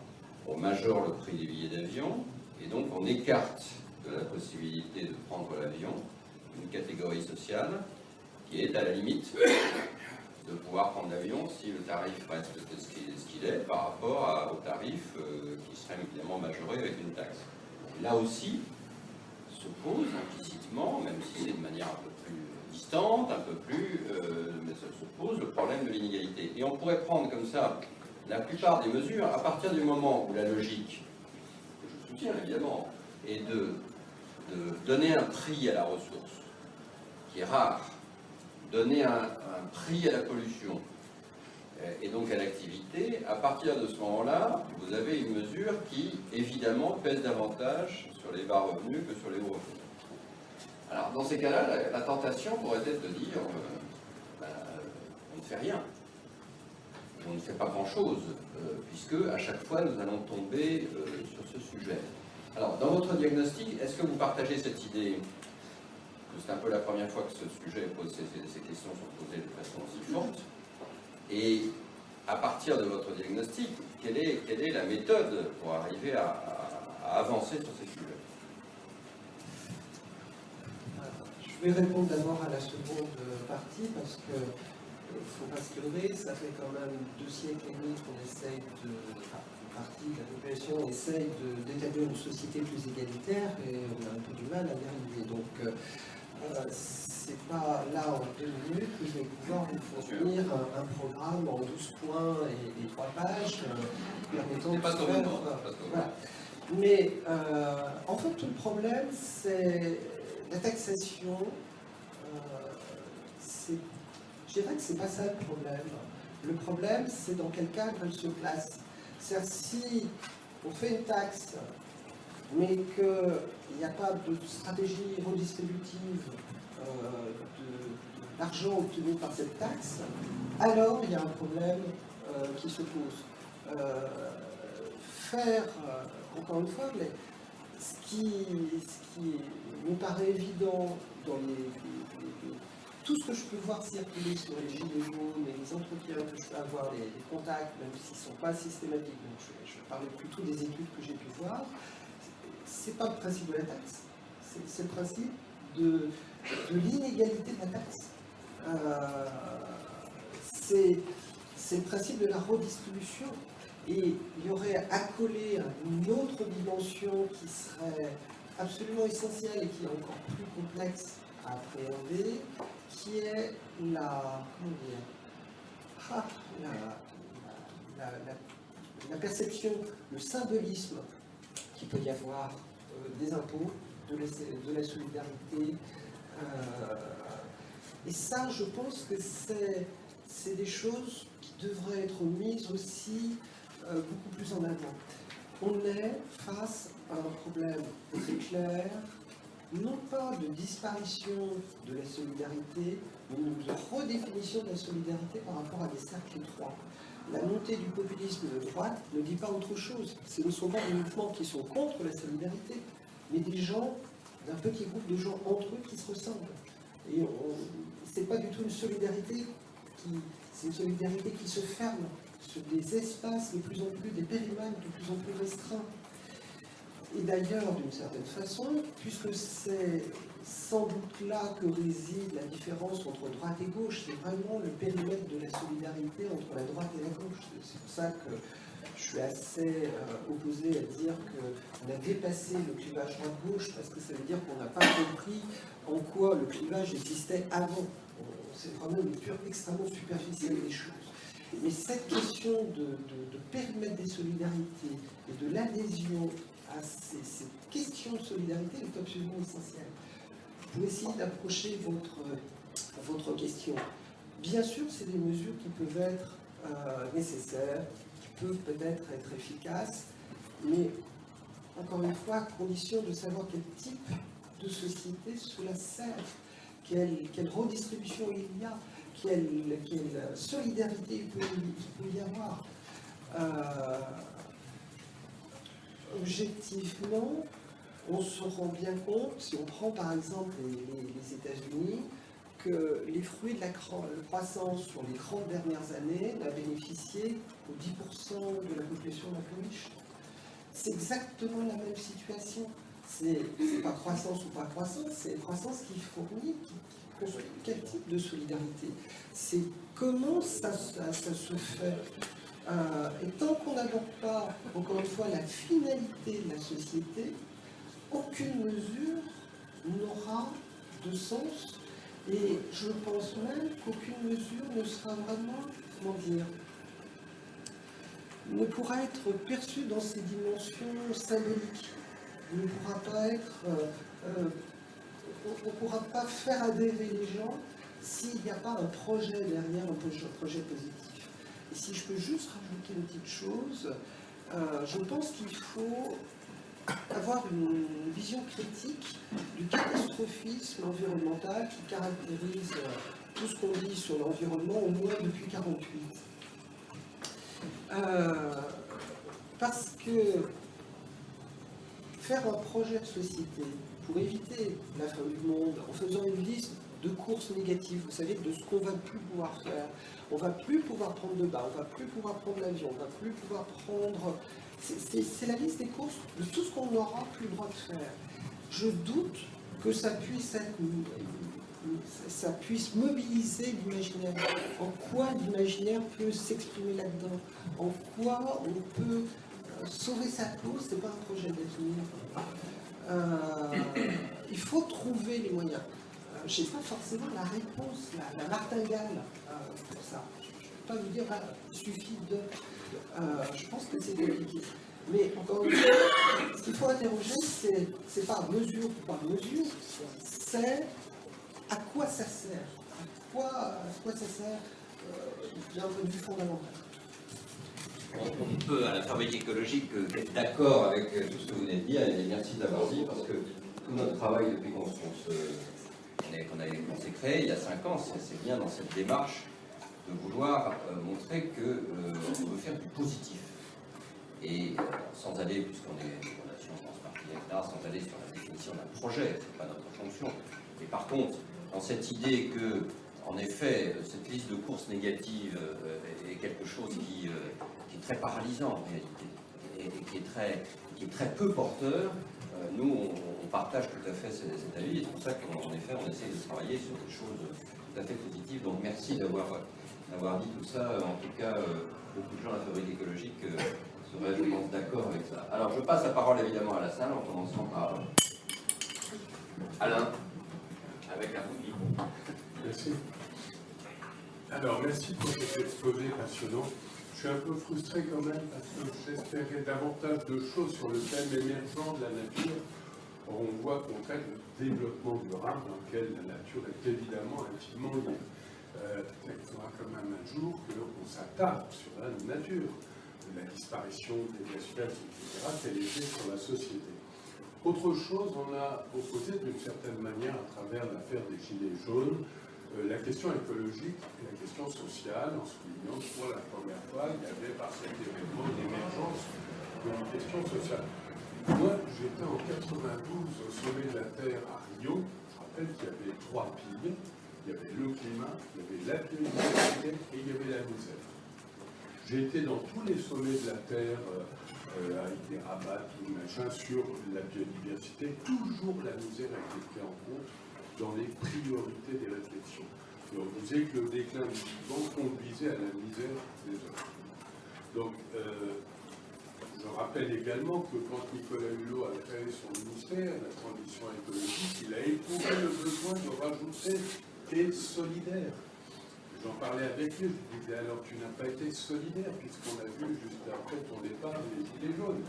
on majore le prix des billets d'avion, et donc on écarte de la possibilité de prendre l'avion une catégorie sociale qui est à la limite de pouvoir prendre l'avion si le tarif reste ce qu'il est par rapport au tarif euh, qui serait évidemment majoré avec une taxe. là aussi se pose implicitement, même si c'est de manière un peu plus distante, un peu plus, euh, mais ça se pose le problème de l'inégalité. Et on pourrait prendre comme ça la plupart des mesures à partir du moment où la logique, que je soutiens évidemment, est de, de donner un prix à la ressource, qui est rare, donner un, prix à la pollution euh, et donc à l'activité, à partir de ce moment-là, vous avez une mesure qui, évidemment, pèse davantage sur les bas revenus que sur les hauts revenus. Alors, dans ces cas-là, la, tentation pourrait être de dire euh, ben, on ne fait rien, on ne fait pas grand-chose, euh, puisque à chaque fois, nous allons tomber sur ce sujet. Alors, dans votre diagnostic, est-ce que vous partagez cette idée? C'est un peu la première fois que ce sujet, ces, questions sont posées de façon aussi. Et à partir de votre diagnostic, quelle est, quelle est la méthode pour arriver à, avancer sur ces sujets? Je vais répondre d'abord à la seconde partie parce que ne euh, faut pas se leurrer, ça fait quand même deux siècles et demi qu'on essaye de, enfin, une partie de la population essaye d'établir une société plus égalitaire et on a un peu du mal à y arriver. Donc euh, euh, c'est pas là en deux minutes que je vais pouvoir vous fournir un, programme en 12 points et, 3 pages euh, permettant de faire. Euh, Mais en fait, tout le problème, c'est la taxation. je dirais que c'est pas ça le problème. Le problème, c'est dans quel cadre elle se place. C'est-à-dire si on fait une taxe mais qu'il n'y a pas de stratégie redistributive euh, de, l'argent obtenu par cette taxe, alors il y a un problème euh, qui se pose. Euh, faire, encore une fois, ce, qui, ce qui me paraît évident dans tout ce que je peux voir circuler sur les gilets jaunes et les entretiens que je peux avoir, les, contacts, même s'ils ne sont pas systématiques, donc je, je parlais plutôt des études que j'ai pu voir, pas le principe de la taxe, c'est le principe de, l'inégalité de la taxe. Euh, c'est le principe de la redistribution. Et il y aurait accolé une autre dimension qui serait absolument essentielle et qui est encore plus complexe à appréhender, qui est la, comment dire, ah, la perception, le symbolisme qu'il peut y avoir des impôts, de la, solidarité. Euh, et ça, je pense que c'est des choses qui devraient être mises aussi euh, beaucoup plus en avant. on est face à un problème très clair, non pas de disparition de la solidarité, mais de redéfinition de la solidarité par rapport à des cercles étroits. La montée du populisme de droite ne dit pas autre chose. Ce ne sont pas des mouvements qui sont contre la solidarité, mais des gens, d'un petit groupe de gens entre eux qui se ressemblent. Et ce n'est pas du tout une solidarité qui, c'est une solidarité qui se ferme sur des espaces de plus en plus, des périmètres de plus en plus restreints. Et d'ailleurs, d'une certaine façon, puisque c'est sans doute là que réside la différence entre droite et gauche, c'est vraiment le périmètre de la solidarité entre la droite et la gauche. C'est pour ça que je suis assez euh, opposé à dire qu'on a dépassé le clivage droite-gauche, parce que ça veut dire qu'on n'a pas compris en quoi le clivage existait avant. C'est vraiment une pure extrêmement superficielle des choses. Mais cette question de, de périmètre des solidarités et de l'adhésion à ces, questions de solidarité est absolument essentielle. Pour essayer d'approcher votre, votre question, bien sûr, c'est des mesures qui peuvent être euh, nécessaires, qui peuvent peut-être être efficaces, mais encore une fois, à condition de savoir quel type de société cela sert, quelle, quelle redistribution il y a, quelle, quelle solidarité il peut, y avoir. Euh, objectivement, on se rend bien compte, si on prend par exemple les, États-Unis, que les fruits de la croissance sur les 30 dernières années n'a bénéficié qu'aux 10% de la population la plus riche. C'est exactement la même situation. C'est pas croissance ou pas croissance, c'est croissance qui fournit, qui, construit quel type de solidarité. C'est comment ça se fait et tant qu'on n'aborde pas, encore une fois, la finalité de la société, aucune mesure n'aura de sens. Et je pense même qu'aucune mesure ne sera vraiment, comment dire, ne pourra être perçue dans ses dimensions symboliques. Ne pourra pas être. Euh, euh, on ne pourra pas faire adhérer les gens s'il n'y a pas un projet derrière, un projet positif. Si je peux juste rajouter une petite chose, euh, je pense qu'il faut avoir une vision critique du catastrophisme environnemental qui caractérise euh, tout ce qu'on dit sur l'environnement au moins depuis 1948. Euh, parce que faire un projet de société pour éviter la fin du monde en faisant une liste de courses négatives, vous savez, de ce qu'on va plus pouvoir faire. On va plus pouvoir prendre de bain, on va plus pouvoir prendre l'avion, on va plus pouvoir prendre. C'est la liste des courses de tout ce qu'on n'aura plus le droit de faire. Je doute que ça puisse être ça puisse mobiliser l'imaginaire. En quoi l'imaginaire peut s'exprimer là-dedans? En quoi on peut euh, sauver sa cause C'est pas un projet d'avenir. Euh, il faut trouver les moyens je n'ai pas forcément la réponse, la, martingale euh, pour ça. Je ne peux pas vous dire, il suffit de. Euh, je pense que c'est compliqué. Mais encore une fois, ce qu'il faut interroger, c'est, pas mesure ou pas mesure, c'est à quoi ça sert. À quoi, ça sert euh, d'un point de vue fondamental. On peut, à la fabrique écologique, être d'accord avec tout ce que vous venez de dire, et merci de l'avoir dit, parce que tout notre travail depuis qu'on se qu'on s'est créé il y a cinq ans, c'est bien dans cette démarche de vouloir euh, montrer qu'on euh, veut faire du positif. Et euh, sans aller, puisqu'on est en relation transpartielle, sans aller sur la définition d'un projet, ce n'est pas notre fonction. Mais par contre, dans cette idée que, en effet, cette liste de courses négatives est quelque chose qui, est très paralysant en réalité, et, qui, est très, qui est très peu porteur, nous, on, partage tout à fait cet, avis et c'est pour ça qu'en effet, on essaie de travailler sur des choses tout à fait positives. Donc merci d'avoir dit tout ça. En tout cas, euh, beaucoup de gens à la fabrique écologique euh, seraient, d'accord avec ça. Alors, je passe la parole évidemment à la salle en commençant par Alain, avec la bougie. Merci. Alors, merci pour cet exposé passionnant. Je suis un peu frustré quand même parce que j'espérais davantage de choses sur le thème émergent de la nature on voit qu'on traite le développement durable dans lequel la nature est évidemment intimement liée. Euh, peut-être faudra quand même un jour qu'on s'attarde sur la nature. la disparition des espèces, etc., qu'elle était sur la société. Autre chose, on a opposé d'une certaine manière, à travers l'affaire des Gilets jaunes, euh, la question écologique et la question sociale, en soulignant que pour la première fois, il y avait par cet événement l'émergence d'une question sociale. Moi, j'étais en 92 au sommet de la Terre à Rio. Je rappelle qu'il y avait trois piliers. Il y avait le climat, il y avait la biodiversité et il y avait la misère. J'ai été dans tous les sommets de la Terre euh, avec des rabats, machin, sur la biodiversité. Toujours la misère a été prise en compte dans les priorités des réflexions. Et on disait que le déclin du vivant conduisait à la misère des hommes. Donc, euh, je rappelle également que quand Nicolas Hulot a créé son ministère, la transition écologique, il a éprouvé le besoin de rajouter et solidaire. J'en parlais avec lui, je lui disais alors tu n'as pas été solidaire puisqu'on a vu juste après ton départ les gilets jaunes.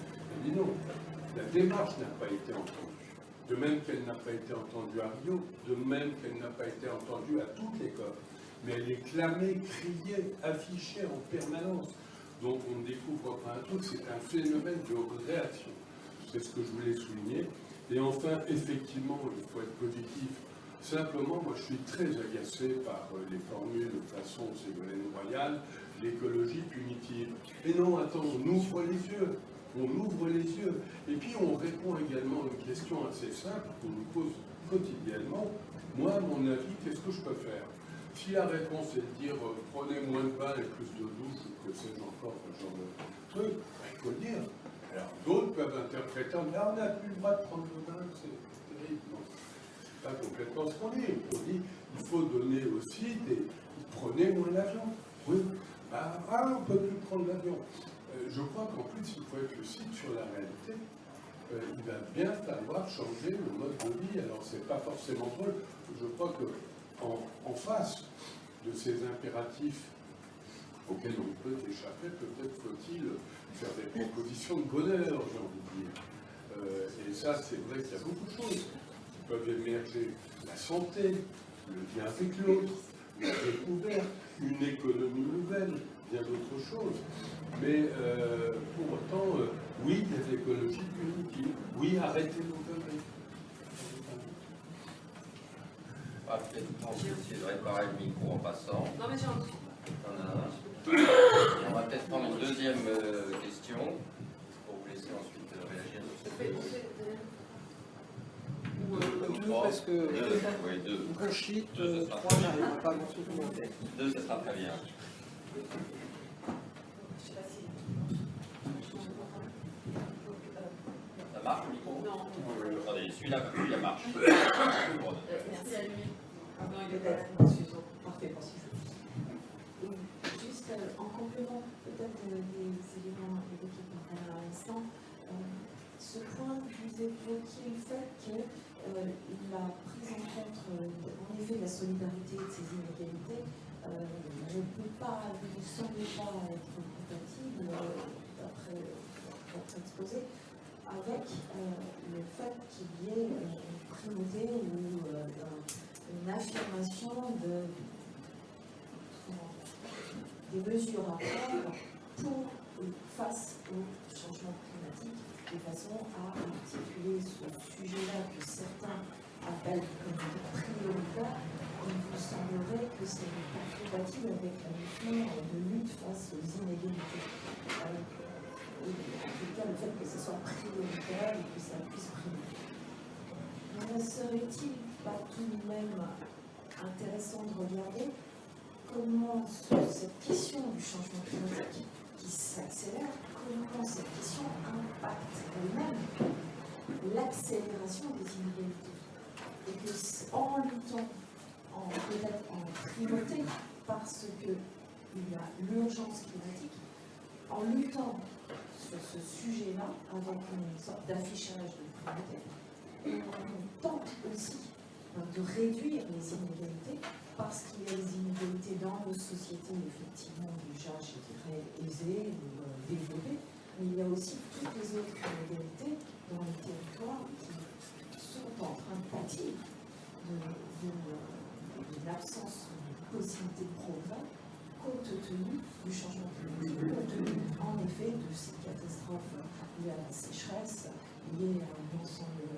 Il dit non, la démarche n'a pas été entendue. De même qu'elle n'a pas été entendue à Rio, de même qu'elle n'a pas été entendue à toutes les COP. Mais elle est clamée, criée, affichée en permanence. Donc on découvre pas un truc, c'est un phénomène de réaction. C'est ce que je voulais souligner. Et enfin, effectivement, il faut être positif. Simplement, moi je suis très agacé par euh, les formules de façon Ségolène Royal, l'écologie punitive. Et non, attends, on ouvre les yeux. On ouvre les yeux. Et puis on répond également à une question assez simple qu'on nous pose quotidiennement. Moi, à mon avis, qu'est-ce que je peux faire? Si la réponse est de dire euh, prenez moins de bains et plus de douches, que sais-je encore, ce genre de truc, il faut le dire. Alors d'autres peuvent interpréter en disant ah, on n'a plus le droit de prendre le bain, c'est terrible. Non, c'est pas complètement ce qu'on dit. On dit il faut donner aussi des. Prenez moins l'avion. Oui. Bah, ah, on ne peut plus prendre l'avion. Euh, je crois qu'en plus, il faut être lucide sur la réalité. Euh, il va bien falloir changer le mode de vie. Alors, c'est pas forcément drôle. Je crois que en, face de ces impératifs auxquels on peut échapper, peut-être faut-il faire des propositions de bonheur, j'ai envie de dire. Euh, et ça, c'est vrai qu'il y a beaucoup de choses qui peuvent émerger. La santé, le lien avec l'autre, la découverte, une économie nouvelle, bien d'autres choses. Mais euh, pour autant, euh, oui, il y a de l'écologie punitive. Oui, arrêtez Ah, peut-être essayer de réparer le micro en passant. Non, mais j'ai envie. On va peut-être prendre une deuxième euh, question pour vous laisser ensuite euh, réagir. Ou euh, deux, parce que Deux, oui, deux. bronchite, Deux, ça trois, j'arrive pas à. Deux, ça sera très bien. Je sais pas si. Ça marche Attendez, celui-là, celui-là marche. Merci à lui. Non, il est. Parfait, Juste euh, en complément peut-être euh, des éléments évoqués par à l'instant, euh, ce point que vous évoquiez, le fait que euh, la prise en compte, euh, en effet, de la solidarité de ces inégalités euh, ne peut pas, ne semble pas être compatible, euh, d'après votre exposé, avec euh, le fait qu'il y ait euh, une primauté ou euh, un- une affirmation de, des mesures à prendre pour ou face au changement climatique, de façon à articuler ce sujet-là que certains appellent comme prioritaire. Il vous semblerait que ce n'est pas compatible avec la notion de lutte face aux inégalités. Euh, cas, le fait que ce soit prioritaire et que ça puisse primer. Ne serait-il pas tout de même intéressant de regarder comment ce- cette question du changement climatique qui s'accélère, comment cette question impacte elle-même l'accélération des inégalités. Et que en luttant, en peut-être en primauté, parce qu'il y a l'urgence climatique, en luttant sur ce sujet-là, avec une sorte d'affichage de priorité, on tente aussi euh, de réduire les inégalités parce qu'il y a des inégalités dans nos sociétés, effectivement, déjà, je dirais, aisées ou euh, développées, mais il y a aussi toutes les autres inégalités dans les territoires qui sont en train de pâtir de, de l'absence de possibilité de progrès. Compte tenu du changement climatique, en effet de ces catastrophes liées à la sécheresse, liées à l'ensemble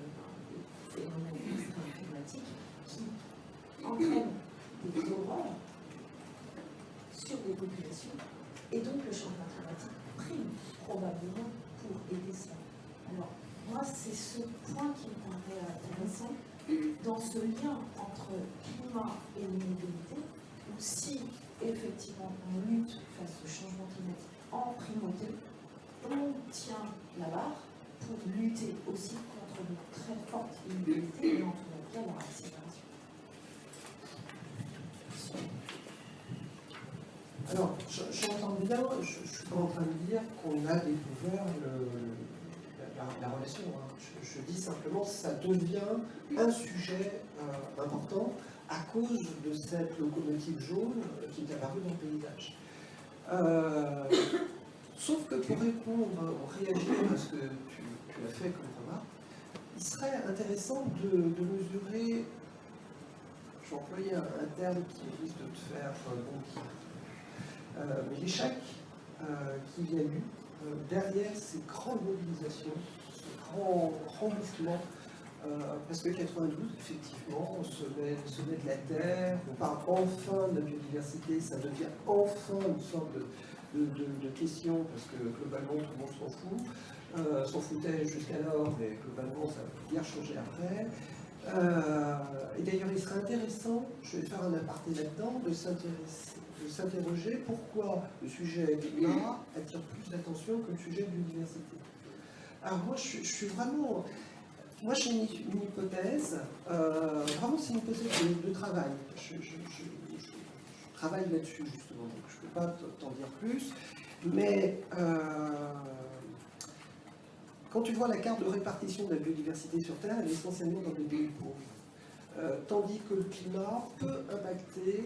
des phénomènes climatiques qui entraînent des horreurs sur des populations. Et donc le changement climatique prime probablement pour aider ça. Alors, moi, c'est ce point qui me paraît intéressant dans ce lien entre climat et inégalité, où si effectivement on lutte face au changement climatique en primauté, on tient la barre pour lutter aussi contre une très forte inégalité et en tout cas la accélération. Alors, j'entends bien, je ne suis pas en train de dire qu'on a découvert la, relation. Hein. Je, dis simplement ça devient un sujet euh, important à cause de cette locomotive jaune qui est apparue dans le paysage. Euh, sauf que pour répondre, ou réagir à ce que tu, as fait comme remarque, il serait intéressant de, mesurer, je vais employer un, terme qui risque de te faire bondir, euh, mais l'échec euh, qu'il y a eu euh, derrière ces grandes mobilisations, ces grands, grands parce que 92, effectivement, on se met, de la terre, on parle enfin de la biodiversité, ça devient enfin une sorte de, question, parce que globalement, tout le monde s'en fout, s'en foutait jusqu'alors, mais globalement, ça va bien changer après. et d'ailleurs, il serait intéressant, je vais faire un aparté là-dedans, de s'interroger pourquoi le sujet climat attire plus d'attention que le sujet de biodiversité. Alors moi, je, suis vraiment... Moi, j'ai une, hypothèse, euh, vraiment c'est une hypothèse de, travail. Je, travaille là-dessus, justement, donc je ne peux pas t'en dire plus. Mais euh, quand tu vois la carte de répartition de la biodiversité sur Terre, elle est essentiellement dans des pays pauvres. Euh, tandis que le climat peut impacter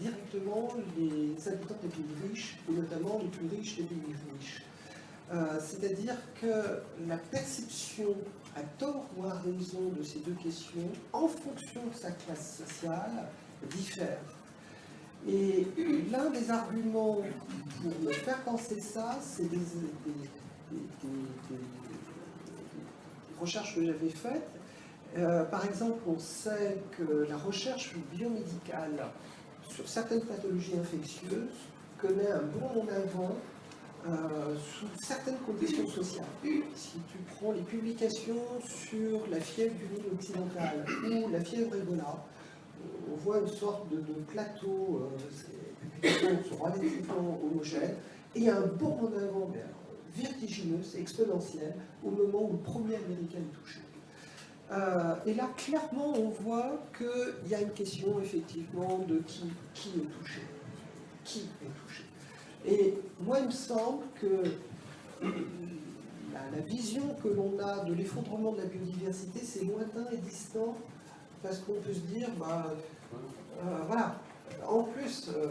directement les habitants des pays riches, et notamment les plus riches des pays riches. Euh, c'est-à-dire que la perception, à tort ou à raison, de ces deux questions, en fonction de sa classe sociale, diffère. Et l'un des arguments pour me faire penser ça, c'est des, recherches que j'avais faites euh, par exemple, on sait que la recherche biomédicale sur certaines pathologies infectieuses connaît un bon en avant euh, sous certaines conditions sociales. Si tu prends les publications sur la fièvre du Nil occidental ou la fièvre Ebola, on voit une sorte de, plateau, euh, ces publications sont relativement homogènes, et un bon en avant vertigineux, c'est exponentiel, au moment où le premier Américain est touché. Euh, et là, clairement, on voit qu'il y a une question, effectivement, de qui est touché. Qui est touché. Et moi, il me semble que la, vision que l'on a de l'effondrement de la biodiversité, c'est lointain et distant, parce qu'on peut se dire, bah, euh, voilà. En plus, euh,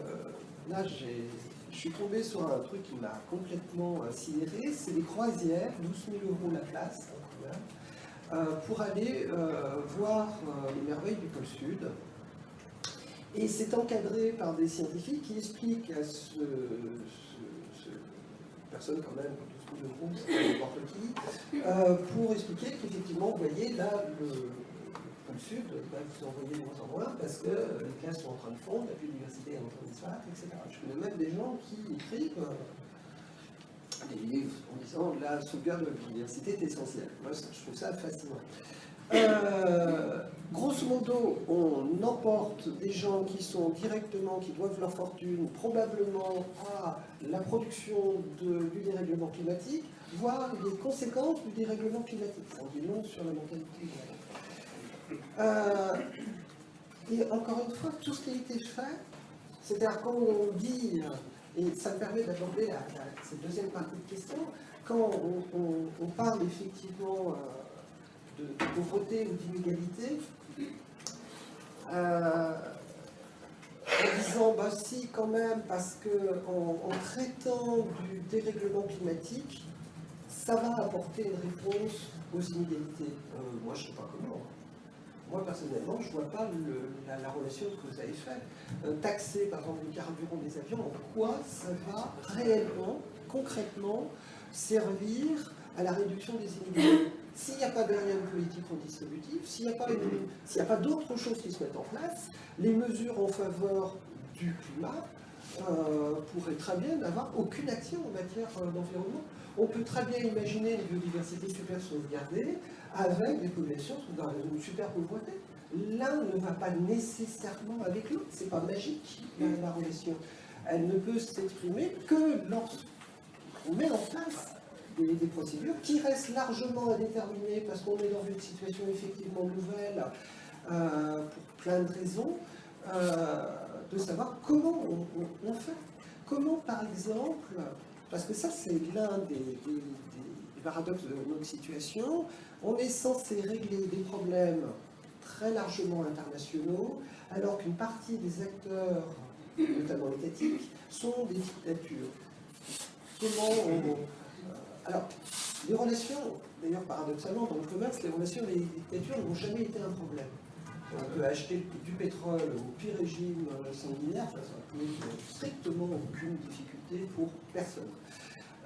là, je suis tombé sur un truc qui m'a complètement sidéré, c'est les croisières, 12 000 euros la place. Hein, euh, pour aller euh, voir euh, les merveilles du pôle Sud. Et c'est encadré par des scientifiques qui expliquent à ce, personne quand même, de groupe, n'importe qui, pour expliquer qu'effectivement, vous voyez, là, le, Sud va vous envoyer de moins en moins parce que les classes sont en train de fondre, la biodiversité est en train de disparaître, etc. Je connais même des gens qui écrivent des livres en disant la sauvegarde de la biodiversité est essentielle. Moi, je trouve ça fascinant. Euh, grosso modo, on emporte des gens qui sont directement, qui doivent leur fortune probablement à la production du dérèglement climatique, voire les conséquences du dérèglement climatique. Ça en dit sur la mentalité. Euh, et encore une fois, tout ce qui a été fait, c'est-à-dire quand on dit et ça me permet d'aborder cette deuxième partie de question. Quand on, parle effectivement euh, de, pauvreté ou d'inégalité, euh, en disant, bah si quand même, parce qu'en en, traitant du dérèglement climatique, ça va apporter une réponse aux inégalités. Euh, moi, je ne sais pas comment. moi personnellement, je ne vois pas la relation que vous avez faite. Euh, taxer par exemple le carburant des avions, en quoi ça va réellement, concrètement, servir à la réduction des inégalités? S'il n'y a pas derrière une politique redistributive, s'il n'y a pas, d'autres choses qui se mettent en place, les mesures en faveur du climat euh, pourraient très bien n'avoir aucune action en matière euh, d'environnement. On peut très bien imaginer une biodiversité super sauvegardée avec des populations dans une super pauvreté. L'un ne va pas nécessairement avec l'autre, c'est pas magique la relation. Elle ne peut s'exprimer que lorsqu'on met en place des, des procédures qui restent largement à déterminer parce qu'on est dans une situation effectivement nouvelle euh, pour plein de raisons, euh, de savoir comment on, fait. Comment par exemple, parce que ça c'est l'un des- des paradoxes de notre situation, on est censé régler des problèmes très largement internationaux, alors qu'une partie des acteurs, notamment étatiques, sont des dictatures. Comment on... Alors, les relations, d'ailleurs paradoxalement, dans le commerce, les relations avec les dictatures n'ont jamais été un problème. On peut acheter du pétrole au pire régime sanguinaire, ça pose strictement aucune difficulté pour personne.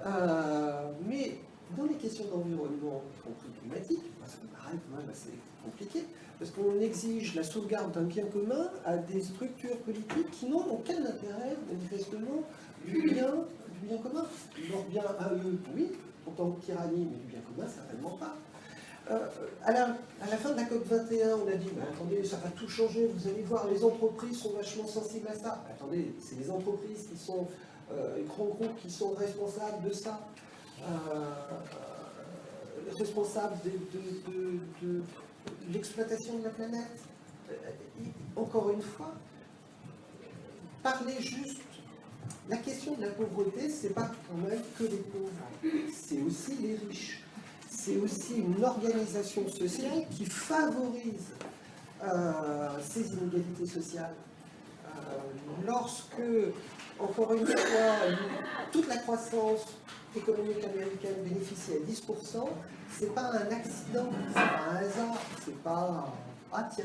Euh, mais dans les questions d'environnement, y compris climatique, ça me paraît quand même assez compliqué, parce qu'on exige la sauvegarde d'un bien commun à des structures politiques qui n'ont aucun intérêt, manifestement, du bien, du bien commun. Leur bien à eux, oui, en tant que tyrannie, mais du bien commun, certainement pas. Euh, à, la, à la fin de la COP21, on a dit, mais attendez, ça va tout changer, vous allez voir, les entreprises sont vachement sensibles à ça. Attendez, c'est les entreprises qui sont, euh, les grands groupes qui sont responsables de ça. Euh, euh, responsables de, l'exploitation de la planète. Encore une fois, parler juste. La question de la pauvreté, c'est pas quand même que les pauvres, c'est aussi les riches. C'est aussi une organisation sociale qui favorise euh, ces inégalités sociales. Euh, lorsque, encore une fois, toute la croissance économique américaine bénéficie à 10%, c'est pas un accident, c'est pas un hasard, c'est pas ah tiens,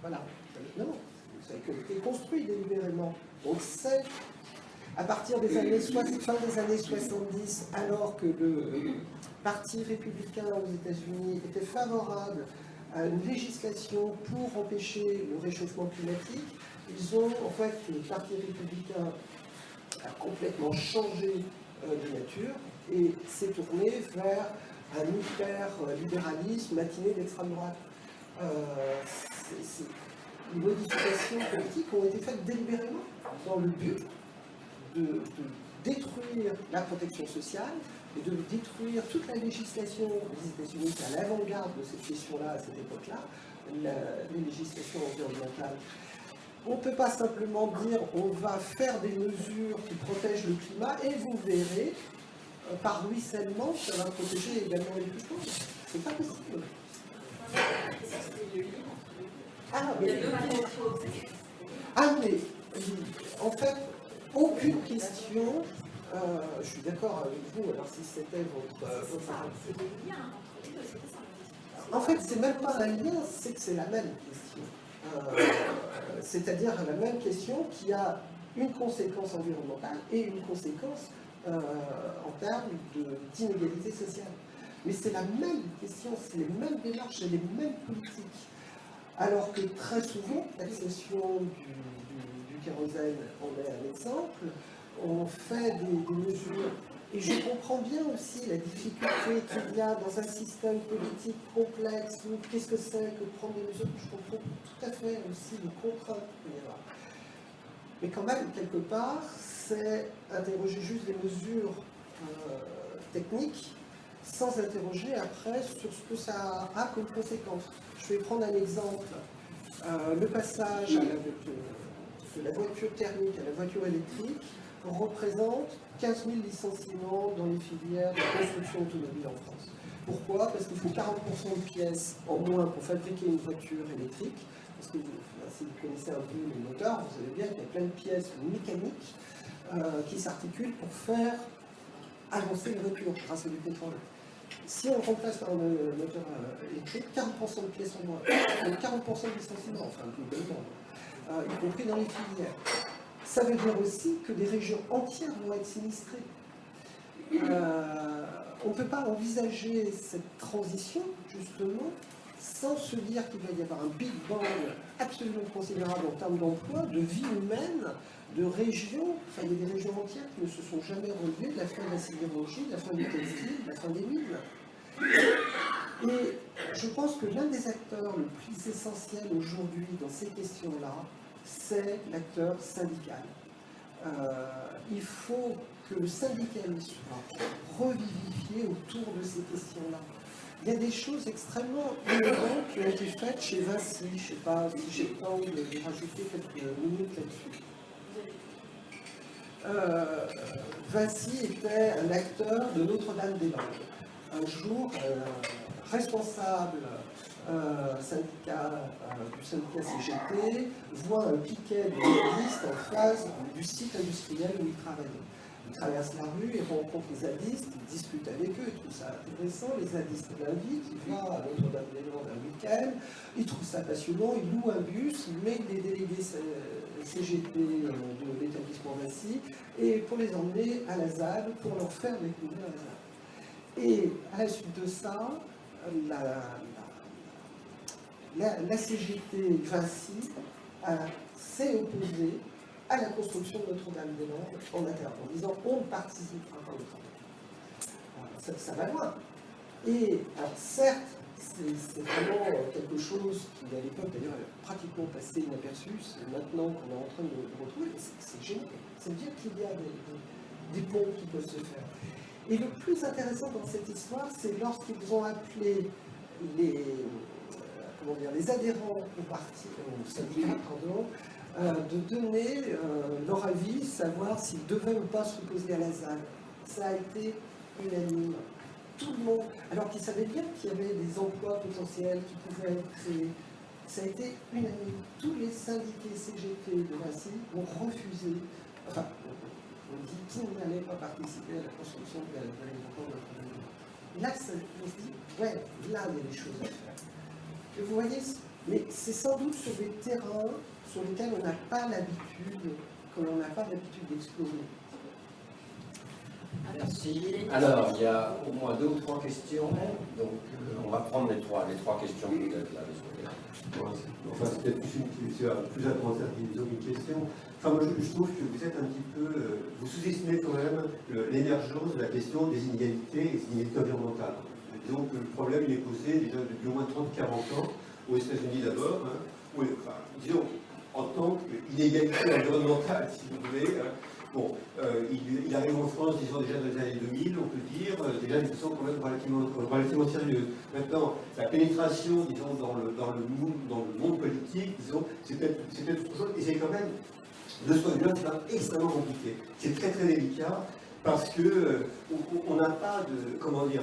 voilà. Non, ça a été construit délibérément. Donc c'est à partir des années 60, fin des années 70, alors que le Parti républicain aux États-Unis était favorable à une législation pour empêcher le réchauffement climatique, ils ont en fait le Parti républicain a complètement changé euh, de nature et s'est tourné vers un hyper-libéralisme matiné d'extrême droite. Euh, les modifications politiques ont été faites délibérément dans le but de, de détruire la protection sociale et de détruire toute la législation des États-Unis qui est à l'avant-garde de cette question-là à cette époque-là, les législations environnementales. On ne peut pas simplement dire on va faire des mesures qui protègent le climat et vous verrez, euh, par ruissellement, ça va protéger également les plus pauvres. C'est pas possible. Ah, mais, ah, mais en fait, aucune question. euh, je suis d'accord avec vous, alors si c'était votre. euh. En fait, c'est même pas un lien, c'est que c'est la même question. Euh, C'est-à-dire la même question qui a une conséquence environnementale et une conséquence euh, en termes d'inégalité sociale. Mais c'est la même question, c'est les mêmes démarches et les mêmes politiques. Alors que très souvent, l'accession du kérosène en est un exemple, on fait des, des mesures. Et je comprends bien aussi la difficulté qu'il y a dans un système politique complexe. où Qu'est-ce que c'est que prendre des mesures Je comprends tout à fait aussi les contraintes qu'il y. Mais quand même, quelque part, c'est interroger juste les mesures euh, techniques sans interroger après sur ce que ça a comme conséquence. Je vais prendre un exemple. Euh, le passage à la, la voiture thermique à la voiture électrique représente 15 000 licenciements dans les filières de construction automobile en France. Pourquoi? Parce qu'il faut 40% de pièces en moins pour fabriquer une voiture électrique. Parce que vous- si vous connaissez un peu les moteurs, vous savez bien qu'il y a plein de pièces mécaniques euh, qui s'articulent pour faire avancer une voiture grâce à du pétrole. Si on remplace par un moteur électrique, 40% de pièces en moins, 40% de licenciements, enfin globalement, euh, y compris dans les filières. Ça veut dire aussi que des régions entières vont être sinistrées. Euh, on ne peut pas envisager cette transition, justement, sans se dire qu'il va y avoir un big bang absolument considérable en termes d'emploi, de vie humaine, de régions, enfin il y a des régions entières qui ne se sont jamais relevées de la fin de la sidérurgie, de la fin du textile, de la fin des mines. Et je pense que l'un des acteurs le plus essentiel aujourd'hui dans ces questions-là, c'est l'acteur syndical. Euh, il faut que le syndicalisme soit revivifié autour de ces questions-là. Il y a des choses extrêmement innovantes qui ont été faites chez Vinci. Je ne sais pas si j'ai le temps de rajouter quelques minutes là-dessus. Euh, Vinci était un acteur de Notre-Dame-des-Landes. Un jour, euh, responsable euh, syndicat, du syndicat CGT voit un piquet de zadistes en face du site industriel où il travaillait. Il traverse la rue, il rencontre les zadistes, il discute avec eux, il trouve ça intéressant. Les zadistes l'invitent, il va à Notre-Dame-des-Landes un week-end, il trouve ça passionnant, il loue un bus, il met des délégués CGT euh, de l'établissement Massy et pour les emmener à la ZAD pour leur faire découvrir la ZAD. Et à la suite de ça, la, CGT Vinci s'est opposée à la construction de Notre-Dame-des-Landes en interne, en disant on ne participera pas au travail. Ça, va loin. Et certes, c'est vraiment quelque chose qui, à l'époque, d'ailleurs, a pratiquement passé inaperçu. C'est maintenant qu'on est en train de le retrouver. C'est génial. Ça veut dire qu'il y a des, ponts qui peuvent se faire. Et le plus intéressant dans cette histoire, c'est lorsqu'ils ont appelé les, euh, comment dire, les adhérents au parti, au syndicat, pardon, euh, de donner euh, leur avis, savoir s'ils devaient ou pas s'opposer à la ZAD. Ça a été unanime tout le monde, alors qu'ils savaient bien qu'il y avait des emplois potentiels qui pouvaient être créés. Ça a été unanime. Tous les syndiqués CGT de Vinci ont refusé, enfin, on dit qu'ils n'allaient pas participer à la construction de l'aéroport de Là, ça, on se dit, ouais, là, il y a des choses à faire. Et vous voyez, mais c'est sans doute sur des terrains sur lesquels on n'a pas l'habitude, que l'on n'a pas l'habitude d'explorer. Merci. Alors, il y a au moins deux ou trois questions. Donc, euh, on va prendre les trois, les trois questions peut-être là, Enfin, c'est peut-être plus, une, plus à commencer une question. Enfin, moi, je, trouve que vous êtes un petit peu. Euh, vous sous-estimez quand même l'émergence de la question des inégalités et des inégalités environnementales. Que le problème, il est posé déjà depuis au moins 30-40 ans, aux États-Unis d'abord. Hein, disons, en tant qu'inégalité environnementale, si vous voulez. Hein, Bon, euh, il, arrive en France, disons déjà dans les années 2000, on peut dire, euh, déjà d'une façon quand même relativement, relativement sérieuse. Maintenant, la pénétration, disons, dans le, dans le, monde, dans le monde politique, disons, c'est peut-être autre chose, et c'est quand même, de ce point de c'est extrêmement compliqué. C'est très très délicat, parce que euh, on n'a pas de, comment dire,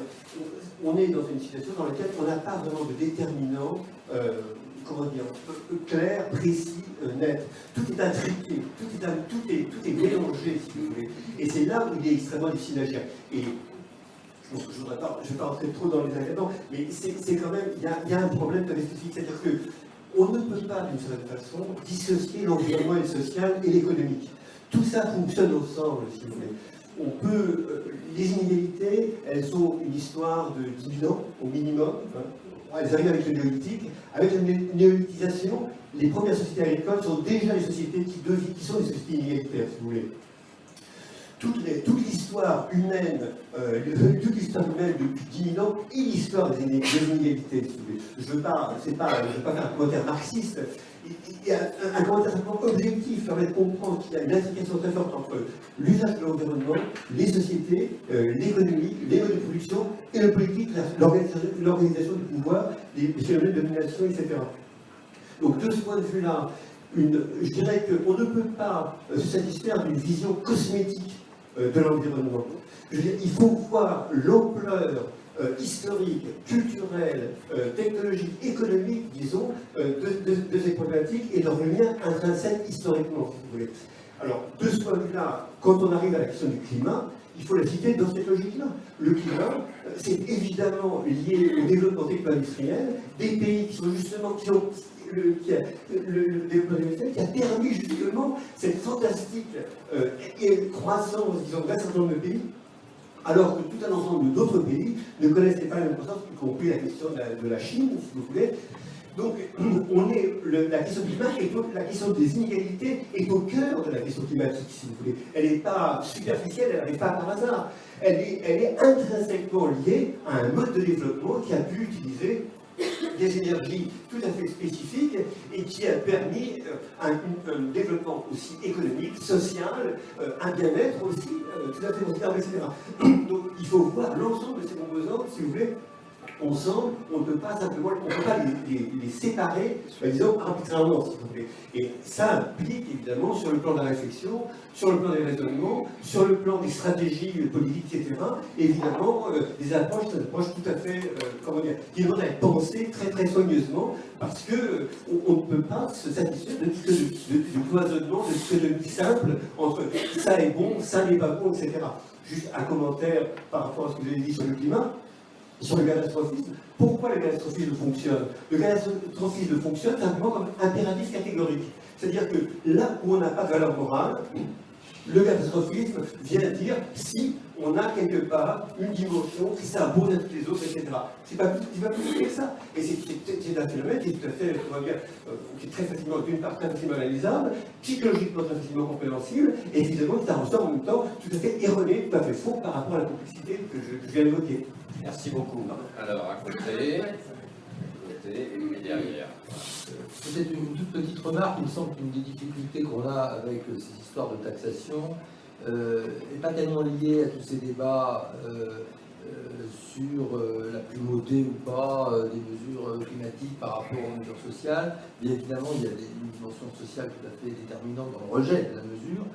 on est dans une situation dans laquelle on n'a pas vraiment de déterminant comment dire, clair, précis, euh, net. Tout est intriqué, tout est, tout, est, tout est mélangé, si vous voulez. Et c'est là où il est extrêmement difficile à gérer. Et je ne vais pas rentrer trop dans les ingrédients, mais c'est quand même, il y, a un problème spécifique, c'est-à-dire que on ne peut pas, d'une certaine façon, dissocier l'environnement et le social et l'économique. Tout ça fonctionne ensemble, si vous voulez. Euh, les inégalités, elles ont une histoire de 10 ans au minimum, hein, elles arrivent avec le néolithique. Avec la néolithisation, les premières sociétés agricoles sont déjà les sociétés qui, sont les sociétés inégalitaires, si vous voulez. Toute l'histoire humaine, euh, toute l'histoire humaine depuis 10 000 ans est l'histoire des, inégalités. Je ne veux, pas, faire un commentaire marxiste, il y a un, commentaire objectif permet de comprendre qu'il y a une intrication très forte entre l'usage de l'environnement, les sociétés, euh, l'économie, les modes de production et le politique, l'organisation du pouvoir, les phénomènes de domination, etc. Donc de ce point de vue-là, je dirais qu'on ne peut pas euh, se satisfaire d'une vision cosmétique de l'environnement. Il faut voir l'ampleur euh, historique, culturel, euh, technologique, économique, disons, euh, de, ces problématiques et leur lien intrinsèque historiquement, si vous voulez. Alors, de ce point de vue-là, quand on arrive à la question du climat, il faut la citer dans cette logique-là. Le climat, c'est évidemment lié au développement techno-industriel des pays qui sont justement, qui ont le, qui a, développement qui a permis justement cette fantastique euh, croissance, disons, d'un certain nombre de pays, alors que tout un ensemble d'autres pays ne connaissaient pas croissance, y compris la question de la, de la Chine, si vous voulez, donc, on est, la question climatique et la question des inégalités est au cœur de la question climatique, si vous voulez. Elle n'est pas superficielle, elle n'arrive pas par hasard. Elle est, elle est intrinsèquement liée à un mode de développement qui a pu utiliser des énergies tout à fait spécifiques et qui a permis euh, un, développement aussi économique, social, euh, un bien-être aussi euh, tout à fait considérable, etc. Donc il faut voir l'ensemble de ces composantes, si vous voulez, ensemble, on ne peut pas simplement, les, séparer, disons, arbitrairement, si vous voulez. Et ça implique évidemment sur le plan de la réflexion, sur le plan des raisonnements, sur le plan des stratégies politiques, etc. évidemment, euh, des approches, des approches tout à fait, euh, comment dire, qui demandent être pensées très très soigneusement, parce que euh, on, ne peut pas se satisfaire de ce de, de, du cloisonnement, de ce de simple entre ça est bon, ça n'est pas bon, etc. Juste un commentaire par rapport à ce que vous avez dit sur le climat sur le catastrophisme. Pourquoi le catastrophisme fonctionne? Le catastrophisme fonctionne simplement comme impératif catégorique. C'est-à-dire que là où on n'a pas de valeur morale, le catastrophisme vient dire si on a quelque part une dimension qui s'impose à toutes les autres, etc. C'est pas, pas plus que ça. Et c'est un phénomène qui est tout à fait, on va dire, euh, qui est très facilement, d'une part, très facilement analysable, psychologiquement très facilement compréhensible, et évidemment, ça ressort en même temps tout à fait erroné, tout à fait faux par rapport à la complexité que je, je viens d'évoquer. Merci beaucoup. Alors, à côté, à côté et derrière. Peut-être une toute petite remarque, il me semble qu'une des difficultés qu'on a avec ces histoires de taxation n'est euh, pas tellement liée à tous ces débats euh, euh, sur la primauté ou pas des mesures climatiques par rapport aux mesures sociales. Bien évidemment, il y a une dimension sociale tout à fait déterminante dans le rejet de la mesure,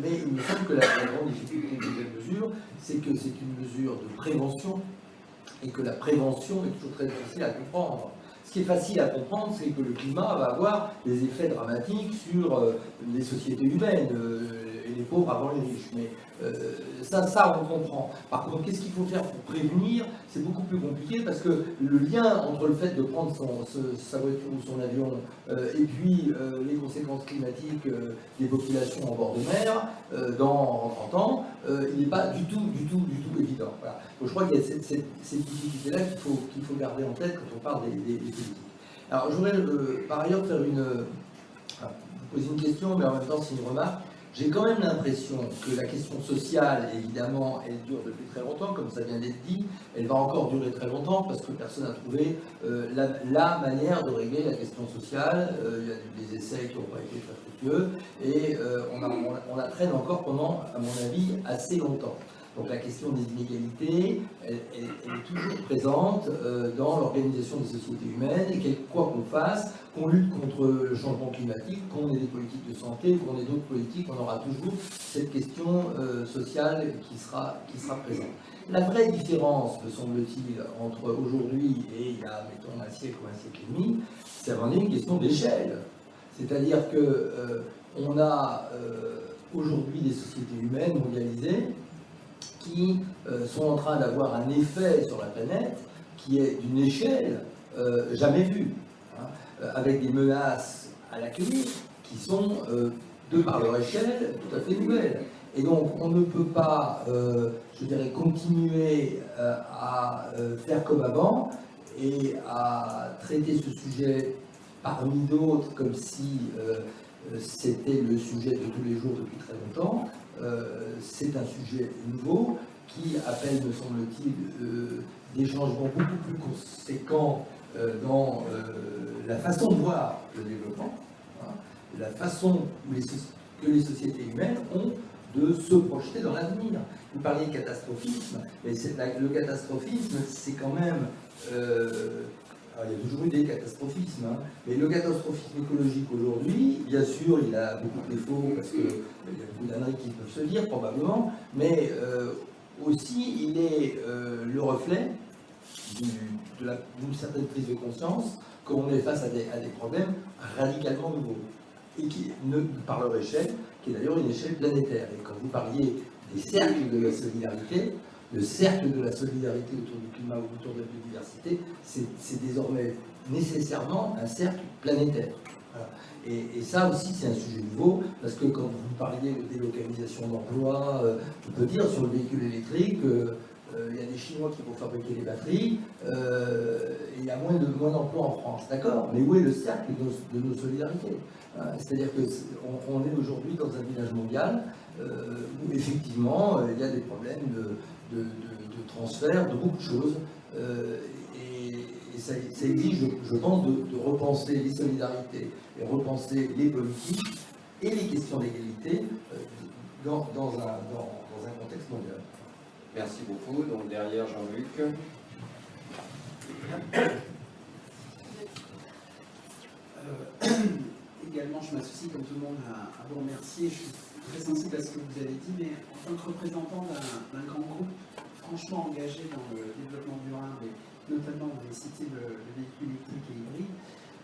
mais il me semble que la, grande difficulté de cette mesure, c'est que c'est une mesure de prévention et que la prévention est toujours très difficile à comprendre. Ce qui est facile à comprendre, c'est que le climat va avoir des effets dramatiques sur les sociétés humaines, et les pauvres avant les riches. Mais euh, ça, ça, on comprend. Par contre, qu'est-ce qu'il faut faire pour prévenir? C'est beaucoup plus compliqué parce que le lien entre le fait de prendre sa voiture ou son avion euh, et puis euh, les conséquences climatiques des populations en bord de mer dans 30 ans, il n'est pas du tout, du tout, du tout évident. Donc je crois qu'il y a cette, difficulté-là qu'il faut, faut garder en tête quand on parle des, des, politiques. Alors je voudrais par ailleurs faire une, vous poser une question, mais en même temps c'est une remarque. J'ai quand même l'impression que la question sociale, évidemment, elle dure depuis très longtemps, comme ça vient d'être dit. Elle va encore durer très longtemps parce que personne n'a trouvé euh, la, manière de régler la question sociale. Euh, il y a des essais qui n'ont pas été très fructueux et euh, on, la traîne encore pendant, à mon avis, assez longtemps. Donc la question des inégalités, elle, est toujours présente dans l'organisation des sociétés humaines et quoi qu'on fasse, qu'on lutte contre le changement climatique, qu'on ait des politiques de santé, qu'on ait d'autres politiques, on aura toujours cette question euh, sociale qui sera, qui sera présente. La vraie différence, me semble-t-il, entre aujourd'hui et il y a, mettons, un siècle ou un siècle et demi, c'est vraiment une question d'échelle. C'est-à-dire que euh, on a aujourd'hui des sociétés humaines mondialisées qui euh, sont en train d'avoir un effet sur la planète qui est d'une échelle euh, jamais vue, euh, avec des menaces à la qui sont, euh, de par leur échelle, tout à fait nouvelles. Et donc, on ne peut pas, euh, je dirais, continuer à faire comme avant et à traiter ce sujet parmi d'autres comme si c'était le sujet de tous les jours depuis très longtemps. Euh, c'est un sujet nouveau qui appelle, me semble-t-il, euh, des changements beaucoup plus conséquents euh, dans la façon de voir le développement, hein, la façon que les sociétés humaines ont de se projeter dans l'avenir. Vous parliez de catastrophisme, mais le catastrophisme, c'est quand même euh, alors, il y a toujours eu des catastrophismes, hein. mais le catastrophisme écologique aujourd'hui, bien sûr, il a beaucoup de défauts parce qu'il y a beaucoup d'années qui peuvent se dire probablement, mais euh, aussi il est euh, le reflet d'une certaine prise de conscience qu'on est face à des, problèmes radicalement nouveaux et qui, ne, par leur échelle, qui est d'ailleurs une échelle planétaire. Et quand vous parliez des cercles de la solidarité. Le cercle de la solidarité autour du climat ou autour de la biodiversité, c'est désormais nécessairement un cercle planétaire. Et, ça aussi, c'est un sujet nouveau, parce que quand vous parliez de délocalisation d'emplois, euh, on peut dire sur le véhicule électrique, euh, il y a des Chinois qui vont fabriquer les batteries, et il y a moins d'emplois en France, d'accord? Mais où est le cercle de nos, solidarités? C'est-à-dire qu'on on est aujourd'hui dans un village mondial où effectivement il y a des problèmes de, transfert, de beaucoup de choses ça, exige, je, pense, de, repenser les solidarités et repenser les politiques et les questions d'égalité euh, dans, un, contexte mondial. Merci beaucoup. Donc derrière Jean-Luc. Euh, également, je m'associe comme tout le monde à, vous remercier. Je suis très sensible à ce que vous avez dit, mais en tant que représentant d'un grand groupe franchement engagé dans le développement durable et notamment vous avez cité le, véhicule électrique et hybride,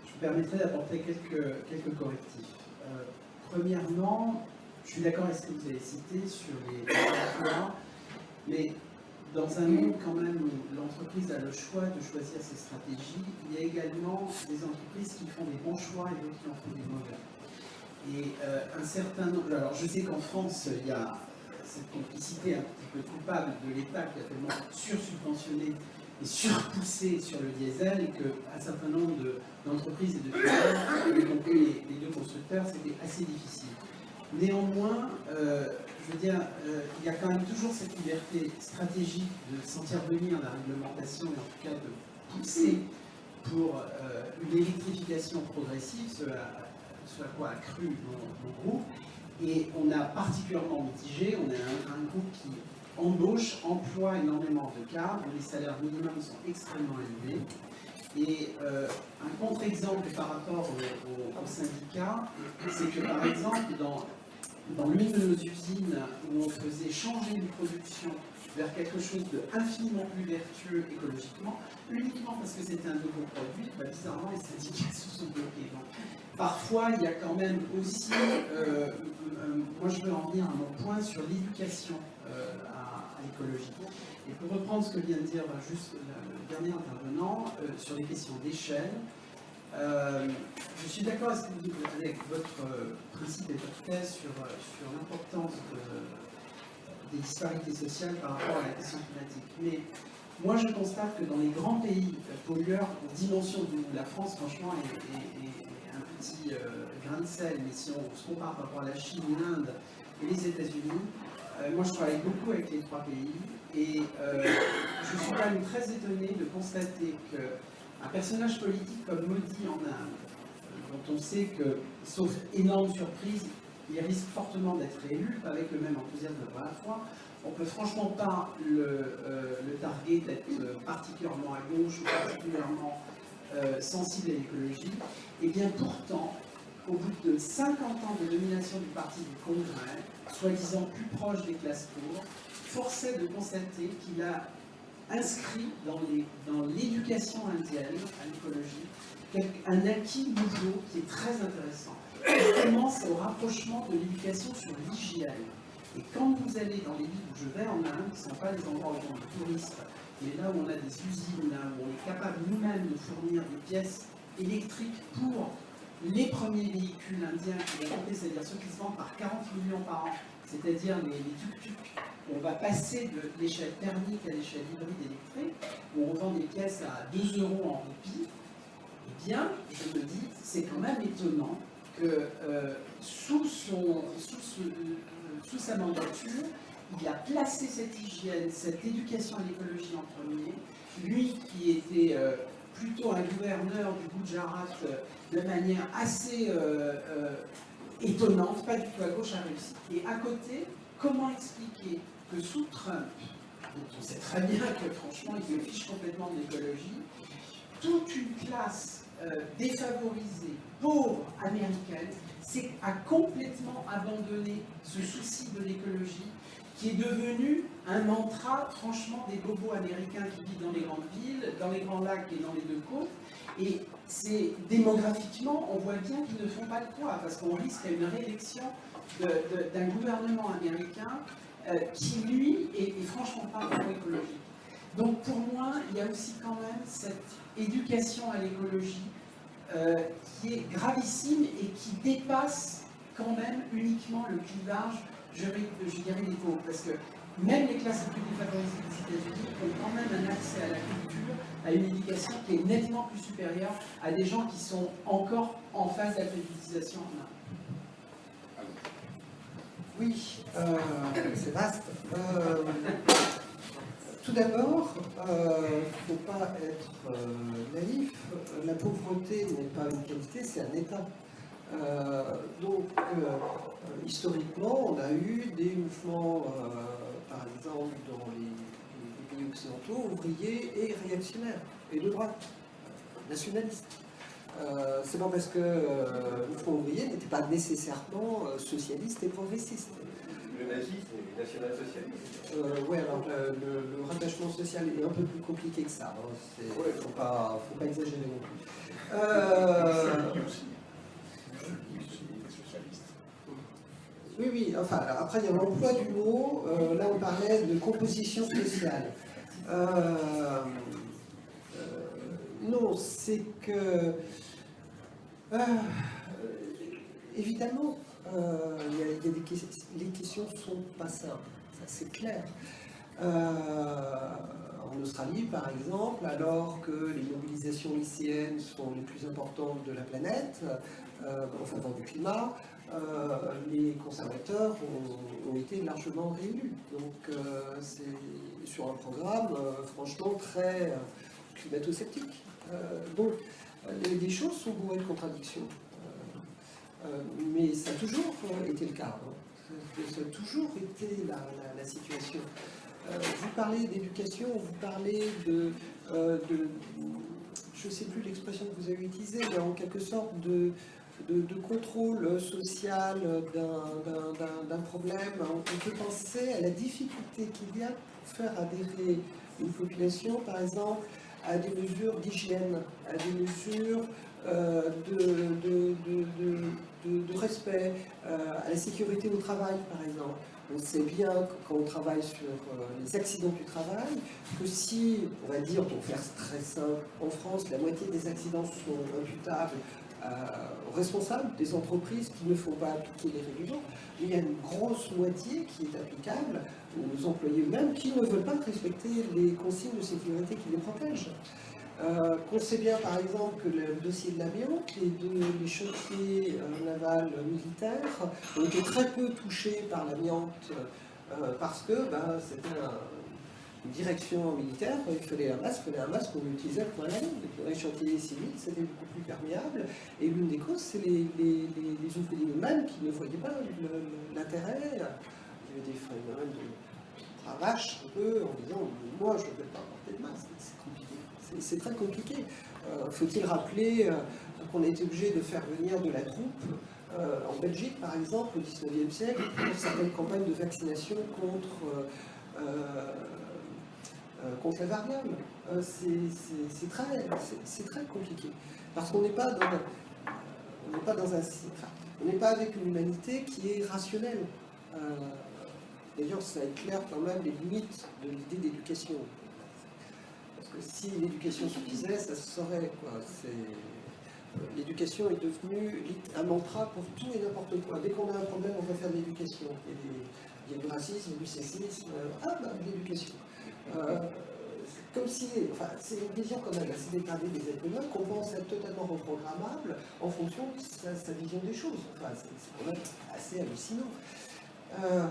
je me permettrai d'apporter quelques, quelques correctifs. Euh, premièrement, je suis d'accord avec ce que vous avez cité sur les emplois, mais dans un monde quand même où l'entreprise a le choix de choisir ses stratégies, il y a également des entreprises qui font des bons choix et d'autres qui en font des mauvais. Et euh, un certain nombre. Alors je sais qu'en France, il y a cette complicité un petit peu coupable de l'État qui a tellement sursubventionné et surpoussé sur le diesel et qu'un certain nombre d'entreprises et de clients, y compris les, deux constructeurs, c'était assez difficile. Néanmoins, euh, je veux dire, euh, il y a quand même toujours cette liberté stratégique de sentir venir la réglementation et en tout cas de pousser pour euh, une électrification progressive, ce à, quoi a cru mon, groupe. Et on a particulièrement mitigé, on a un groupe qui embauche, emploie énormément de cadres, les salaires minimums sont extrêmement élevés. Et euh, un contre-exemple par rapport aux syndicats, c'est que par exemple, dans, dans l'une de nos usines où on faisait changer une production vers quelque chose d'infiniment plus vertueux écologiquement, uniquement parce que c'était un nouveau produit, bah, bizarrement les syndicats se sont bloqués. Parfois, il y a quand même aussi, euh, euh, moi je veux en venir à mon point sur l'éducation écologie. Et pour reprendre ce que vient de dire juste le dernier intervenant euh, sur les questions d'échelle, euh, je suis d'accord avec votre euh, principe et votre thèse sur, sur l'importance des disparités sociales par rapport à la question climatique. Mais moi, je constate que dans les grands pays pollueurs, dimension de la France, franchement, est, un petit grain de sel, mais si on se compare par rapport à la Chine, l'Inde et les États-Unis, euh, moi, je travaille beaucoup avec les trois pays. Et euh, je suis quand même très étonné de constater qu'un personnage politique comme Modi en Inde, dont on sait que, sauf énorme surprise, il risque fortement d'être élu, avec le même enthousiasme de la fois, on ne peut franchement pas le, euh, le target d'être particulièrement à gauche ou particulièrement sensible à l'écologie. Et bien pourtant, au bout de 50 ans de domination du parti du Congrès, soi-disant plus proche des classes pauvres, forçait de constater qu'il a inscrit dans l'éducation indienne à l'écologie un acquis nouveau qui est très intéressant. On commence au rapprochement de l'éducation sur l'hygiène. Et quand vous allez dans les villes où je vais en Inde, qui ne sont pas les endroits où on est touriste, mais là où on a des usines, là où on est capable nous-mêmes de fournir des pièces électriques pour les premiers véhicules indiens qui vont c'est-à-dire ceux qui se vendent par 40 millions par an, c'est-à-dire les, tuk-tuk, on va passer de l'échelle thermique à l'échelle hybride électrique, où on vend des pièces à 2 euros en rupie, eh bien, je me dis, c'est quand même étonnant que euh, euh, sous, sa mandature, il a placé cette hygiène, cette éducation à l'écologie en premier, lui qui était euh, plutôt un gouverneur du Gujarat de manière assez étonnante, pas du tout à gauche, a réussi. Et à côté, comment expliquer sous Trump, on sait très bien que franchement il se fiche complètement de l'écologie, toute une classe euh, défavorisée, pauvre américaine, a complètement abandonné ce souci de l'écologie qui est devenu un mantra, franchement, des bobos américains qui vivent dans les grandes villes, dans les grands lacs et dans les deux côtes. Et c'est démographiquement, on voit bien qu'ils ne font pas le poids, parce qu'on risque à une réélection d'un gouvernement américain euh, qui lui est, franchement pas agroécologique. Donc pour moi, il y a aussi quand même cette éducation à l'écologie euh, qui est gravissime et qui dépasse quand même uniquement le clivage, je, je dirais des pauvres. Parce que même les classes les plus défavorisées des États-Unis ont quand même un accès à la culture, à une éducation qui est nettement plus supérieure à des gens qui sont encore en phase d'alphabétisation en Inde. Oui, euh, c'est vaste. Euh, tout d'abord, il ne faut pas être euh, naïf. La pauvreté n'est pas une qualité, c'est un état. Euh, donc, euh, historiquement, on a eu des mouvements, par exemple, dans les, les pays occidentaux, ouvriers et réactionnaires, et de droite, nationalistes. Euh, c'est pas parce que euh, le Front ouvrier n'était pas nécessairement euh, socialiste et progressiste. Le nazisme est national-socialiste. Euh, ouais, alors le, le- le rattachement social est un peu plus compliqué que ça. Il ne faut pas, faut pas exagérer non plus. Oui, oui, enfin, après il y a l'emploi du mot. Là, on parlait de composition sociale. Non, c'est que. Euh, évidemment, euh, les questions ne sont pas simples, ça c'est clair. Euh, en Australie, par exemple, alors que les mobilisations lycéennes sont les plus importantes de la planète, en faveur du climat, les conservateurs ont, été largement réélus. Donc c'est sur un programme franchement très climato-sceptique. Donc les, les choses sont bourrées de contradictions. Euh, euh, mais ça a toujours euh, été le cas. hein. Ça, a toujours été la, situation. Euh, vous parlez d'éducation, vous parlez de, euh, je ne sais plus l'expression que vous avez utilisée, mais en quelque sorte de, contrôle social d'un- problème. On peut penser à la difficulté qu'il y a pour faire adhérer une population, par exemple, à des mesures d'hygiène, à des mesures euh, de, de- de- respect, euh, à la sécurité au travail, par exemple. On sait bien quand on travaille sur euh, les accidents du travail, que si, on va dire, pour faire très simple, en France, la moitié des accidents sont imputables aux responsables des entreprises qui ne font pas appliquer les règlements, il y a une grosse moitié qui est applicable aux employés eux-mêmes qui ne veulent pas respecter les consignes de sécurité qui les protègent. Euh, qu'on sait bien par exemple que le dossier de l'amiante, les deux les chantiers euh, navals militaires ont été très peu touchés par l'amiante euh, parce que ben, c'était un- direction militaire, il fallait un masque, il fallait un masque qu'on utilisait pour ligne. Dans les chantiers civils, c'était beaucoup plus perméable. Et l'une des causes, c'est les, les, les, les qui ne voyaient pas l'intérêt. Il y avait des phénomènes de cravache un peu en disant Moi, je ne vais pas porter de masque. C'est compliqué. C'est- très compliqué. Euh, Faut-il rappeler euh, qu'on a été obligé de faire venir de la troupe euh, en Belgique, par exemple, au XIXe siècle, pour certaines campagnes de vaccination contre, euh, la variole. Euh, c'est- très, très compliqué. Parce qu'on n'est pas dans, pas dans un, on n'est pas avec une humanité qui est rationnelle. Euh, D'ailleurs, ça éclaire quand même les limites de l'idée d'éducation. Parce que si l'éducation suffisait, ça se saurait. L'éducation est devenue un mantra pour tout et n'importe quoi. Dès qu'on a un problème, on va faire de l'éducation. Il, y a du racisme, du sexisme. Ah, bah, de l'éducation. Euh, comme si, enfin, c'est une vision quand même assez dégradée des êtres humains qu'on pense être totalement reprogrammable en fonction de sa, vision des choses. Enfin, c'est c'est quand même assez hallucinant. Euh,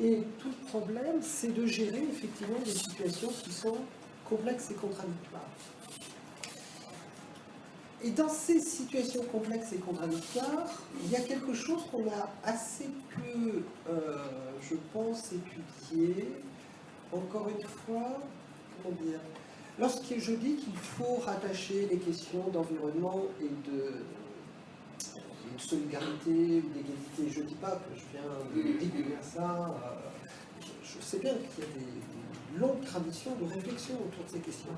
et tout le problème, c'est de gérer effectivement des situations qui sont complexes et contradictoires. Et dans ces situations complexes et contradictoires, il y a quelque chose qu'on a assez peu, euh, je pense, étudié. Encore une fois, comment dire Lorsque je dis qu'il faut rattacher les questions d'environnement et de, solidarité ou d'égalité, je ne dis pas que je viens de découvrir ça. euh, je, sais bien qu'il y a des longues traditions de réflexion autour de ces questions.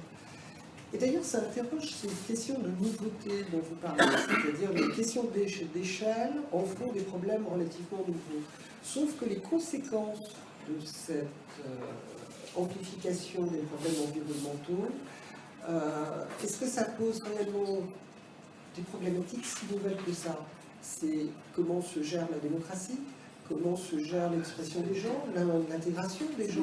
Et d'ailleurs, ça interroge ces questions de nouveauté dont vous parlez, c'est-à-dire les questions d'éche- d'échelle en font des problèmes relativement nouveaux. Sauf que les conséquences de cette euh, amplification des problèmes environnementaux. Euh, Est-ce que ça pose réellement des problématiques si nouvelles que ça? C'est comment se gère la démocratie Comment se gère l'expression des gens, l'intégration des gens.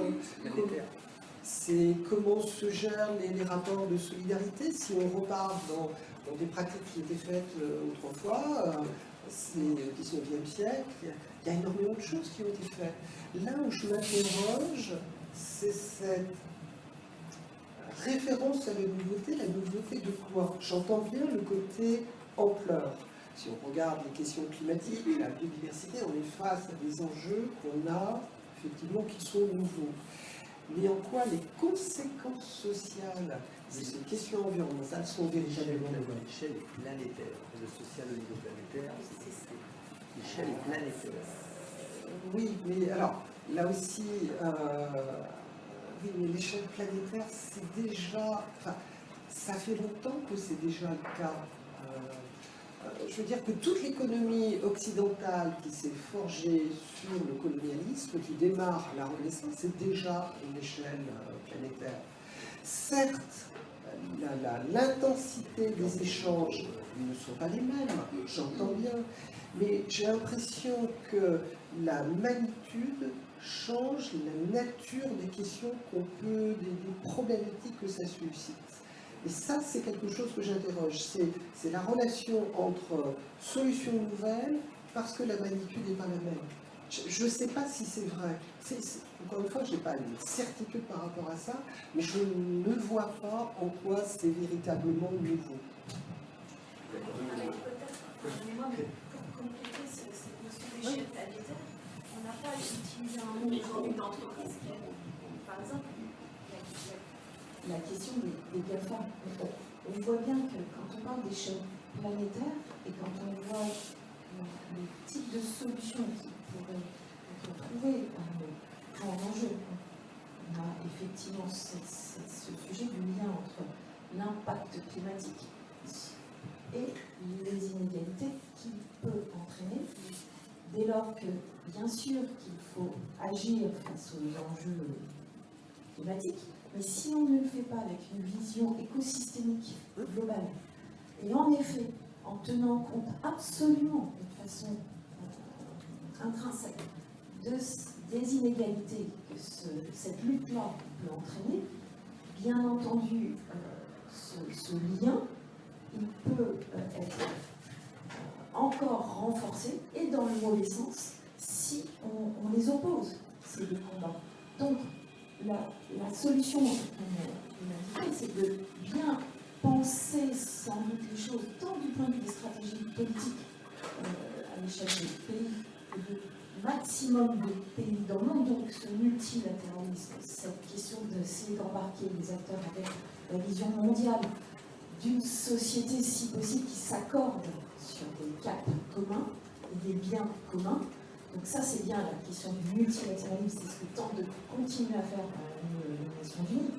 C'est comment se gèrent les, rapports de solidarité. Si on repart dans, des pratiques qui étaient faites euh, autrefois, c'est le 19e siècle, il y a énormément de choses qui ont été faites. Là où je m'interroge, c'est cette référence à la nouveauté. La nouveauté de quoi? J'entends bien le côté ampleur. Si on regarde les questions climatiques, la biodiversité, on est face à des enjeux qu'on a effectivement qui sont nouveaux. Mais en quoi les conséquences sociales de ces questions environnementales sont véritablement nouvelles L'échelle est planétaire. Le social au niveau planétaire, c'est l'échelle est planétaire. Oui, mais alors, là aussi, euh, l'échelle planétaire, c'est déjà. Ça fait longtemps que c'est déjà le cas. Euh, euh, je veux dire que toute l'économie occidentale qui s'est forgée sur le colonialisme, qui démarre la Renaissance, c'est déjà une échelle planétaire. Certes, l'intensité des échanges ne sont pas les mêmes, j'entends bien, mais j'ai l'impression que la magnitude change la nature des questions qu'on peut, des, problématiques que ça suscite. Et ça, c'est quelque chose que j'interroge. C'est la relation entre solutions nouvelles parce que la magnitude n'est pas la même. Je ne sais pas si c'est vrai. encore une fois, je n'ai pas une certitude par rapport à ça, mais je ne vois pas en quoi c'est véritablement nouveau. Pas utiliser un mot aujourd'hui d'entreprise. Par exemple, la, question des, des GAFA. On voit bien que quand on parle d'échelle planétaire et quand on voit le, type de solutions qui pourraient être trouvées en enjeu, on a effectivement ce, sujet du lien entre l'impact climatique et les inégalités qu'il peut entraîner dès lors que bien sûr qu'il faut agir face aux enjeux climatiques, mais si on ne le fait pas avec une vision écosystémique globale, et en effet, en tenant compte absolument de façon euh, intrinsèque des inégalités que cette lutte-là peut entraîner, bien entendu, euh, ce, lien, il peut euh, être encore renforcé et dans le mauvais sens si on, les oppose, ces deux combats. Donc, la, solution, c'est de bien penser sans doute les choses, tant du point de vue des stratégies politiques euh, à l'échelle des pays, que de maximum de pays dans le monde, donc ce multilatéralisme, cette question d'essayer d'embarquer les acteurs avec la vision mondiale d'une société, si possible, qui s'accorde sur des caps communs et des biens communs, donc ça, c'est bien la question du multilatéralisme, c'est ce que tente de continuer à faire euh, les Nations Unies.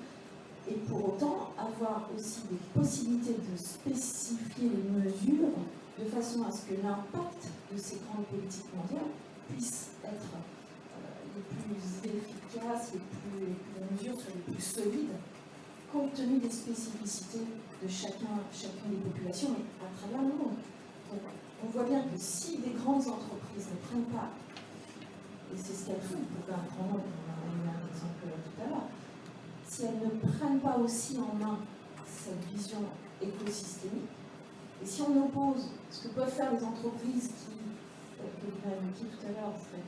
Et pour autant, avoir aussi des possibilités de spécifier les mesures de façon à ce que l'impact de ces grandes politiques mondiales puisse être euh, les plus efficaces, les, plus, les, mesures soient les plus solides, compte tenu des spécificités de chacun, chacune des populations à travers le monde. Donc, on voit bien que si des grandes entreprises ne prennent pas et c'est ce qu'elles font pour un grand on a un exemple tout à l'heure, si elles ne prennent pas aussi en main cette vision écosystémique, et si on oppose ce que peuvent faire les entreprises qui, euh, que vous avez dit tout à l'heure, serait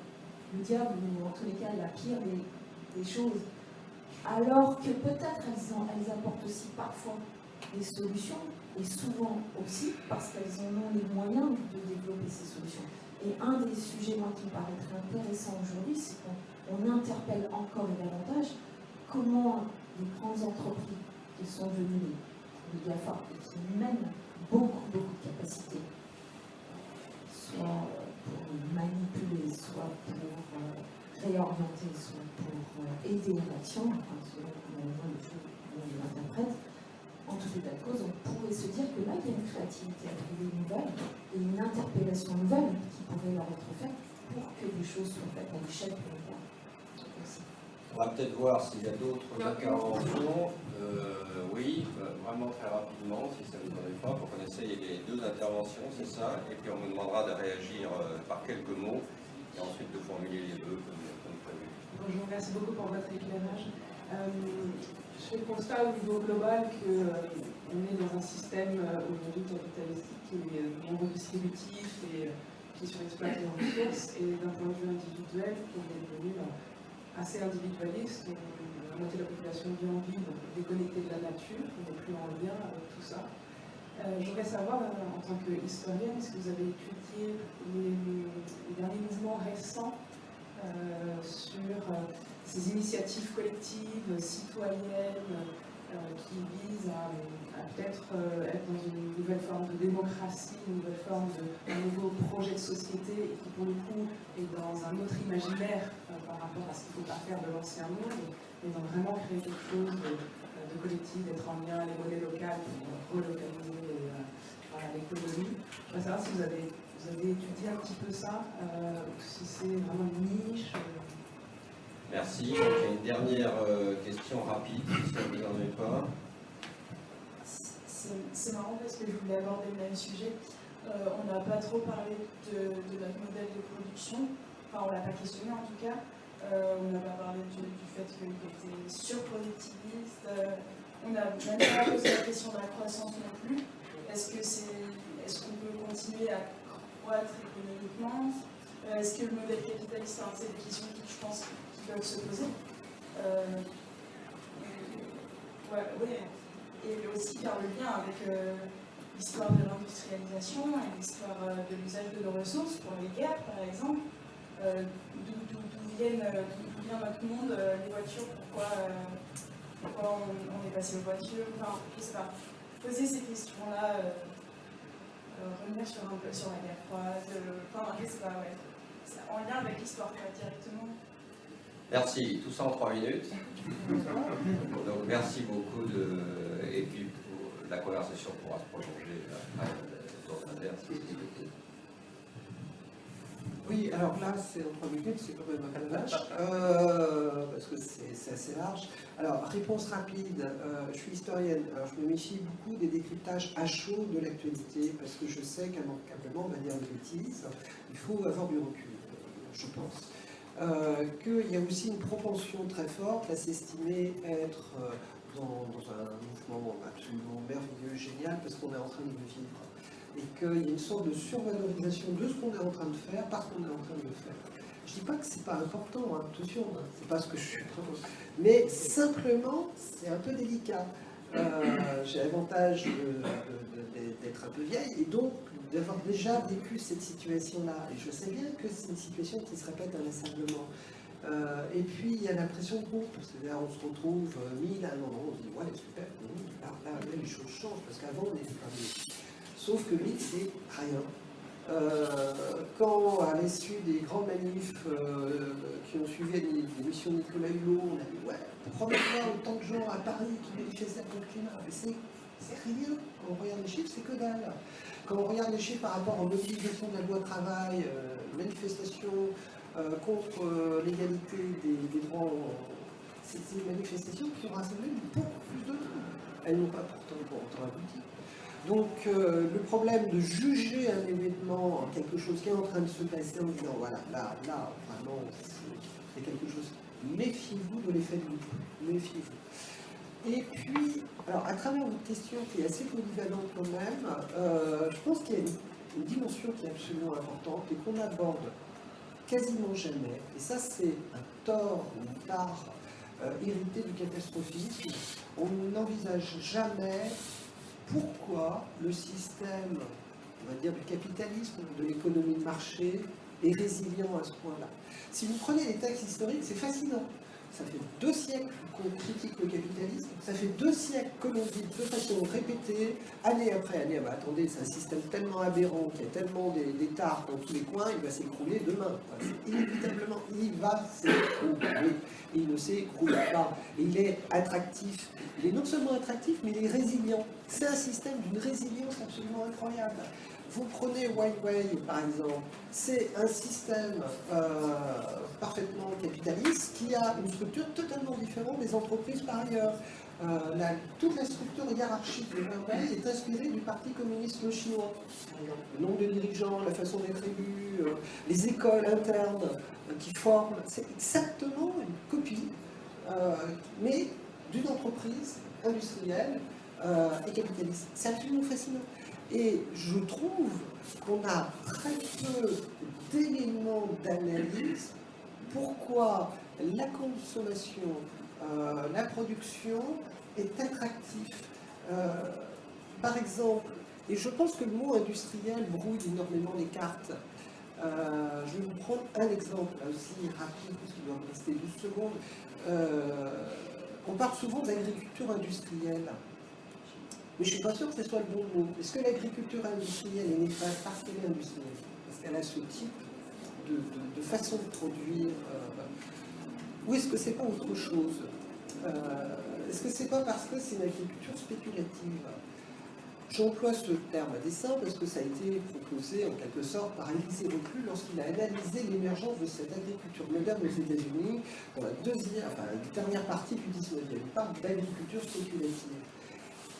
le diable ou en tous les cas la pire des, choses, alors que peut-être elles apportent aussi parfois des solutions, et souvent aussi parce qu'elles en ont les moyens de développer ces solutions. Et un des sujets, moi, qui me paraîtrait intéressant aujourd'hui, c'est qu'on interpelle encore davantage comment les grandes entreprises qui sont venues, les GAFA, et qui mènent beaucoup, beaucoup de capacités, soit pour manipuler, soit pour euh, réorienter, soit pour euh, aider l'action, enfin, selon comment on l'interprète, en tout état de cause, on pourrait se dire que là, il y a une créativité à trouver nouvelle et une interpellation nouvelle qui pourrait leur être faite pour que les choses soient faites à l'échelle planétaire. On va peut-être voir s'il y a d'autres interventions. Euh, oui, euh, vraiment très rapidement, si ça vous arrive pas, pour qu'on essaye les deux interventions, c'est ça, et puis on vous demandera de réagir euh, par quelques mots, et ensuite de formuler les vœux comme, comme prévu. Bonjour, merci beaucoup pour votre éclairage. Euh, je fais le constat au niveau global qu'on est dans un système euh, aujourd'hui capitalistique qui est euh, non redistributif et euh, qui surexploite les ressources, et d'un point de vue individuel, qui est devenu euh, assez individualiste. La moitié de la population vit en ville, déconnectée de la nature, on n'est plus en lien avec tout ça. Euh, je voudrais savoir, euh, en tant qu'historienne, est-ce que vous avez étudié les, derniers mouvements récents euh, sur euh, ces initiatives collectives, citoyennes, euh, qui visent à, peut-être euh, être dans une nouvelle forme de démocratie, une nouvelle forme de un nouveau projet de société, et qui pour le coup est dans un autre imaginaire euh, par rapport à ce qu'il ne faut pas faire de l'ancien monde, mais dans vraiment créer quelque chose de, collectif, d'être en lien les monnaies locales pour relocaliser euh, l'économie. Je voudrais savoir si vous avez, étudié un petit peu ça, euh, ou si c'est vraiment une niche. Merci. Une dernière euh, question rapide, si ne vous en est pas. C'est marrant parce que je voulais aborder le même sujet. Euh, on n'a pas trop parlé de, notre modèle de production. Enfin, on l'a pas questionné en tout cas. Euh, on n'a pas parlé du, fait qu'il était surproductiviste. On n'a même pas posé la question de la croissance non plus. Est-ce est-ce qu'on peut continuer à croître économiquement? Est-ce que le modèle capitaliste, c'est des questions qui, je pense, qui peuvent se poser. Euh, ouais, ouais. Et aussi faire le lien avec euh, l'histoire de l'industrialisation et l'histoire euh, de l'usage de nos ressources pour les guerres, par exemple. D'où vient notre monde, les voitures, pourquoi, pourquoi on, on est passé aux voitures, enfin, je pas. Poser ces questions-là, revenir sur la guerre froide, enfin, je sais pas, ouais. En lien avec l'histoire, directement. Merci. Tout ça en trois minutes. Donc, merci beaucoup de. Et puis, pour- la conversation pourra se prolonger euh. Oui, alors là, c'est en trois minutes, c'est quand même un peu vache, euh, parce que c'est assez large. Alors, réponse rapide, euh, je suis historienne, alors je me méfie beaucoup des décryptages à chaud de l'actualité, parce que je sais qu'immanquablement, on va dire des bêtises, il faut avoir du recul, je pense. Euh, Qu'il y a aussi une propension très forte à s'estimer être euh, dans, un mouvement absolument merveilleux, génial, parce qu'on est en train de le vivre et qu'il y a une sorte de survalorisation de ce qu'on est en train de faire parce qu'on est en train de le faire. Je dis pas que c'est pas important, hein, attention, hein, c'est pas ce que je suis mais simplement c'est un peu délicat. Euh, J'ai l'avantage d'être un peu vieille et donc d'avoir déjà vécu cette situation-là. Et je sais bien que c'est une situation qui se répète inlassablement. Euh, et puis il y a l'impression de groupe, là on se retrouve euh, mille à un endroit, on se dit ouais super, là, là, les choses changent, parce qu'avant on était pas mieux. Sauf que vite, c'est rien. Euh, quand, à l'issue des grandes manifs euh, qui ont suivi l'émission de Nicolas Hulot, on a dit Ouais, fois autant de gens à Paris qui manifestaient contre le climat. Mais c'est rien. Quand on regarde les chiffres, c'est que dalle. Quand on regarde les chiffres par rapport aux mobilisations de la loi travail, euh, manifestations euh, contre euh, l'égalité des, droits, c'est des manifestations qui ont rassemblé beaucoup plus de monde. Elles n'ont pas pourtant pour autant abouti. Donc le problème de juger un événement, quelque chose qui est en train de se passer en disant voilà, là, là, vraiment, c'est c'est quelque chose. Méfiez-vous de l'effet de groupe. Méfiez-vous. Et puis, alors à travers votre question qui est assez polyvalente quand même, euh, je pense qu'il y a une, dimension qui est absolument importante et qu'on aborde quasiment jamais. Et ça, c'est un tort, une part euh, héritée du catastrophisme. On n'envisage jamais pourquoi le système, on va dire, du capitalisme, de l'économie de marché, est résilient à ce point-là. Si vous prenez les textes historiques, c'est fascinant. Ça fait deux siècles qu'on critique le capitalisme, ça fait deux siècles que l'on dit de façon répétée, année après année, ah bah attendez, c'est un système tellement aberrant, qui a tellement des, des dans tous les coins, il va s'écrouler demain. Inévitablement, il va s'écrouler. Il ne s'écroule pas. Il est attractif. Il est non seulement attractif, mais il est résilient. C'est un système d'une résilience absolument incroyable. Vous prenez Huawei par exemple, c'est un système euh, parfaitement capitaliste qui a une structure totalement différente des entreprises par ailleurs. Euh, toute la structure hiérarchique de Huawei est inspirée du Parti communiste chinois. Le nombre de dirigeants, la façon d'être élu, euh, les écoles internes qui forment, c'est exactement une copie, mais d'une entreprise industrielle et capitaliste. C'est absolument fascinant. Et je trouve qu'on a très peu d'éléments d'analyse pourquoi la consommation, euh, la production est attractif. Euh, par exemple, et je pense que le mot industriel brouille énormément les cartes. Euh, je vais vous prendre un exemple, aussi rapide, qu'il doit me rester 12 secondes. On parle souvent d'agriculture industrielle. Mais je ne suis pas sûr que ce soit le bon mot. Est-ce que l'agriculture industrielle est néfaste parce qu'elle est industrielle qu'elle a ce type de, façon de produire euh, Ou est-ce que c'est pas autre chose? Euh, Est-ce que c'est pas parce que c'est une agriculture spéculative? J'emploie ce terme à dessein parce que ça a été proposé en quelque sorte par Élisée Reclus lorsqu'il a analysé l'émergence de cette agriculture moderne aux États-Unis dans la deuxième, enfin, la dernière partie du 19e. Il parle d'agriculture spéculative.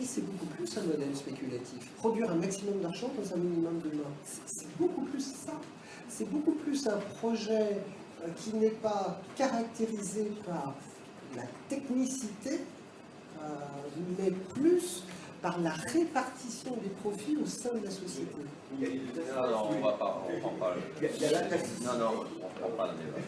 Et c'est beaucoup plus un modèle spéculatif. Produire un maximum d'argent dans un minimum de main. C'est- C'est beaucoup plus ça. C'est beaucoup plus un projet euh, qui n'est pas caractérisé par la technicité, euh, mais plus par la répartition des profits au sein de la société. Non, non, on va pas, on prend pas le... Il y a la taxe. Non, non, on prend pas le débat.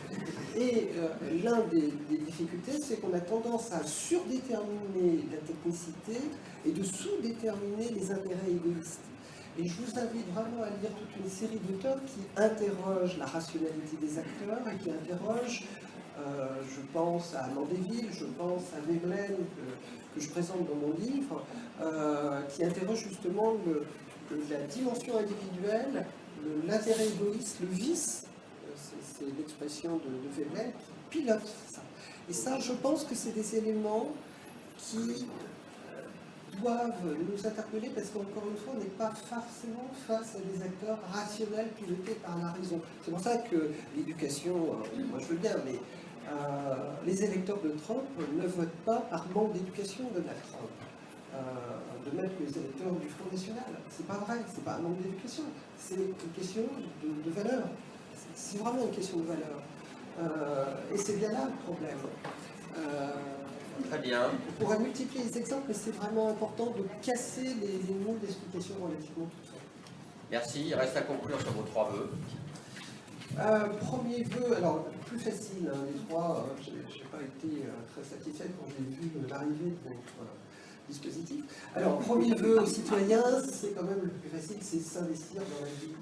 Et euh, l'un des, des difficultés, c'est qu'on a tendance à surdéterminer la technicité et de sous-déterminer les intérêts égoïstes. Et je vous invite vraiment à lire toute une série d'auteurs qui interrogent la rationalité des acteurs et qui interrogent, euh, je pense à Mandeville, je pense à Veblen, que, je présente dans mon livre, euh, qui interrogent justement la dimension individuelle, le- l'intérêt égoïste, le vice euh, c'est l'expression de, de Veblen, qui pilote ça. Et ça, je pense que c'est des éléments qui doivent nous interpeller parce qu'encore une fois, on n'est pas forcément face à des acteurs rationnels pilotés par la raison. C'est pour ça que l'éducation, moi je veux bien, mais les électeurs de Trump ne votent pas par manque d'éducation de Donald Trump. Euh, de même que les électeurs du Front National. C'est pas vrai, c'est pas un manque d'éducation, c'est une question de, de valeur. C'est- C'est vraiment une question de valeur. Euh, et c'est bien là le problème. Euh, Très bien. on pourrait multiplier les exemples, mais c'est vraiment important de casser les, les mots d'explication relativement tout ça. Merci. Il reste à conclure sur vos trois vœux. Euh, premier vœu, alors plus facile, hein, les trois, euh, j'ai j'ai pas été euh, très satisfaite quand j'ai vu l'arrivée de votre euh, dispositif. Alors, premier vœu aux citoyens, c'est quand même le plus facile, c'est s'investir dans la vie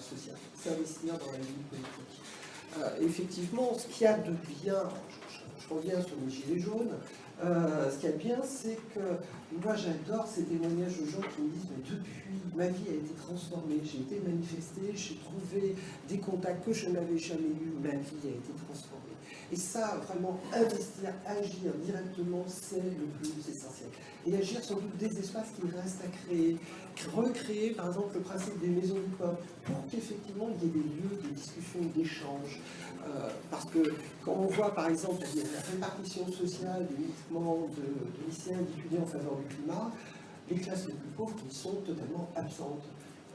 sociale, s'investir dans la vie politique. Effectivement, ce qu'il y a de bien, je, je- je reviens sur les gilets jaunes, euh, ce qu'il y a de bien, c'est que moi j'adore ces témoignages de gens qui me disent mais depuis ma vie a été transformée, j'ai été manifesté, j'ai trouvé des contacts que je n'avais jamais eus, ma vie a été transformée. Et ça, vraiment, investir, agir directement, c'est le plus essentiel. Et agir sur des espaces qui restent à créer, recréer par exemple le principe des maisons du peuple, pour qu'effectivement il y ait des lieux de discussion, d'échange. Euh, parce que quand on voit par exemple la répartition sociale de, lycéens d'étudiants en faveur du climat, les classes les plus pauvres qui sont totalement absentes.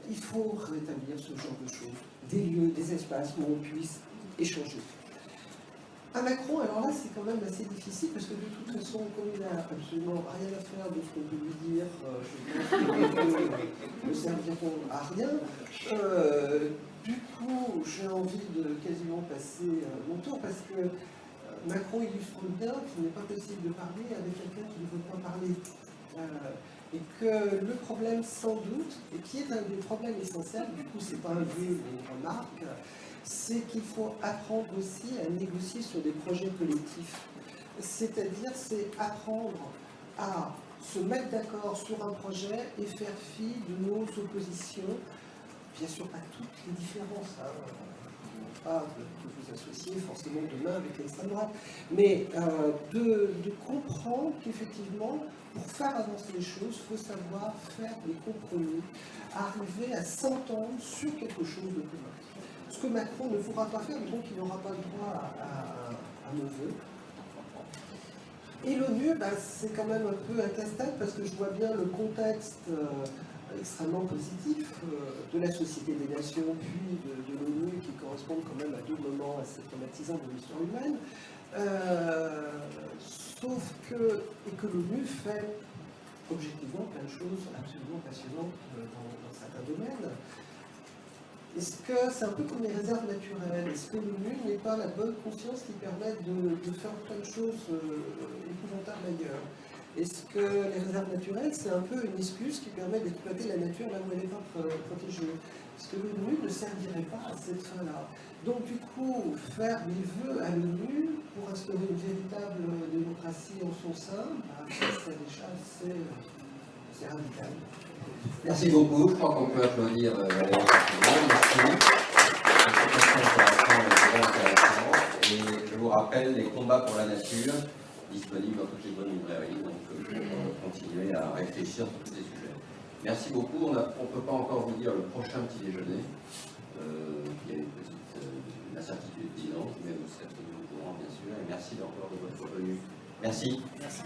Il faut rétablir ce genre de choses, des lieux, des espaces où on puisse échanger. À Macron, alors là, c'est quand même assez difficile parce que de toute façon, comme il n'a absolument rien à faire de ce qu'on peut lui dire, euh, je ne serviront à rien. Euh, du coup, j'ai envie de quasiment passer euh, mon tour parce que Macron illustre bien qu'il n'est pas possible de parler avec quelqu'un qui ne veut pas parler. Euh, et que le problème, sans doute, et qui est un des problèmes essentiels, du coup, c'est pas un une remarque, c'est qu'il faut apprendre aussi à négocier sur des projets collectifs. C'est-à-dire, c'est apprendre à se mettre d'accord sur un projet et faire fi de nos oppositions. Bien sûr, pas toutes les différences, hein, vous associer forcément demain avec l'extrême droite, mais euh, de, comprendre qu'effectivement, pour faire avancer les choses, il faut savoir faire des compromis, arriver à s'entendre sur quelque chose de commun. Ce que Macron ne pourra pas faire, donc il n'aura pas le droit à, à, nos voeux. Et l'ONU, bah, c'est quand même un peu casse-tête parce que je vois bien le contexte euh, extrêmement positif euh, de la Société des Nations, puis de, l'ONU, qui correspondent quand même à deux moments assez traumatisants de l'histoire humaine. Euh, sauf que, et que l'ONU fait objectivement plein de choses absolument passionnantes euh, dans, certains domaines. Est-ce que c'est un peu comme les réserves naturelles? Est-ce que l'ONU n'est pas la bonne conscience qui permet de, faire plein de choses épouvantables ailleurs? Est-ce que les réserves naturelles, c'est un peu une excuse qui permet d'exploiter la nature là où elle n'est pas protégée? Est-ce que l'ONU ne servirait pas à cette fin-là Donc du coup, faire des vœux à l'ONU pour instaurer une véritable démocratie en son sein, bah, déjà assez, radical. Merci beaucoup. Je crois qu'on peut applaudir euh, Merci. Et je vous rappelle les combats pour la nature disponibles dans toutes les bonnes librairies continuer à réfléchir sur tous ces sujets. Merci beaucoup. On ne peut pas encore vous dire le prochain petit déjeuner. Euh, il y a une petite euh, incertitude évidente, mais vous serez tenu au courant, bien sûr. Et merci encore de votre venue. Merci. merci.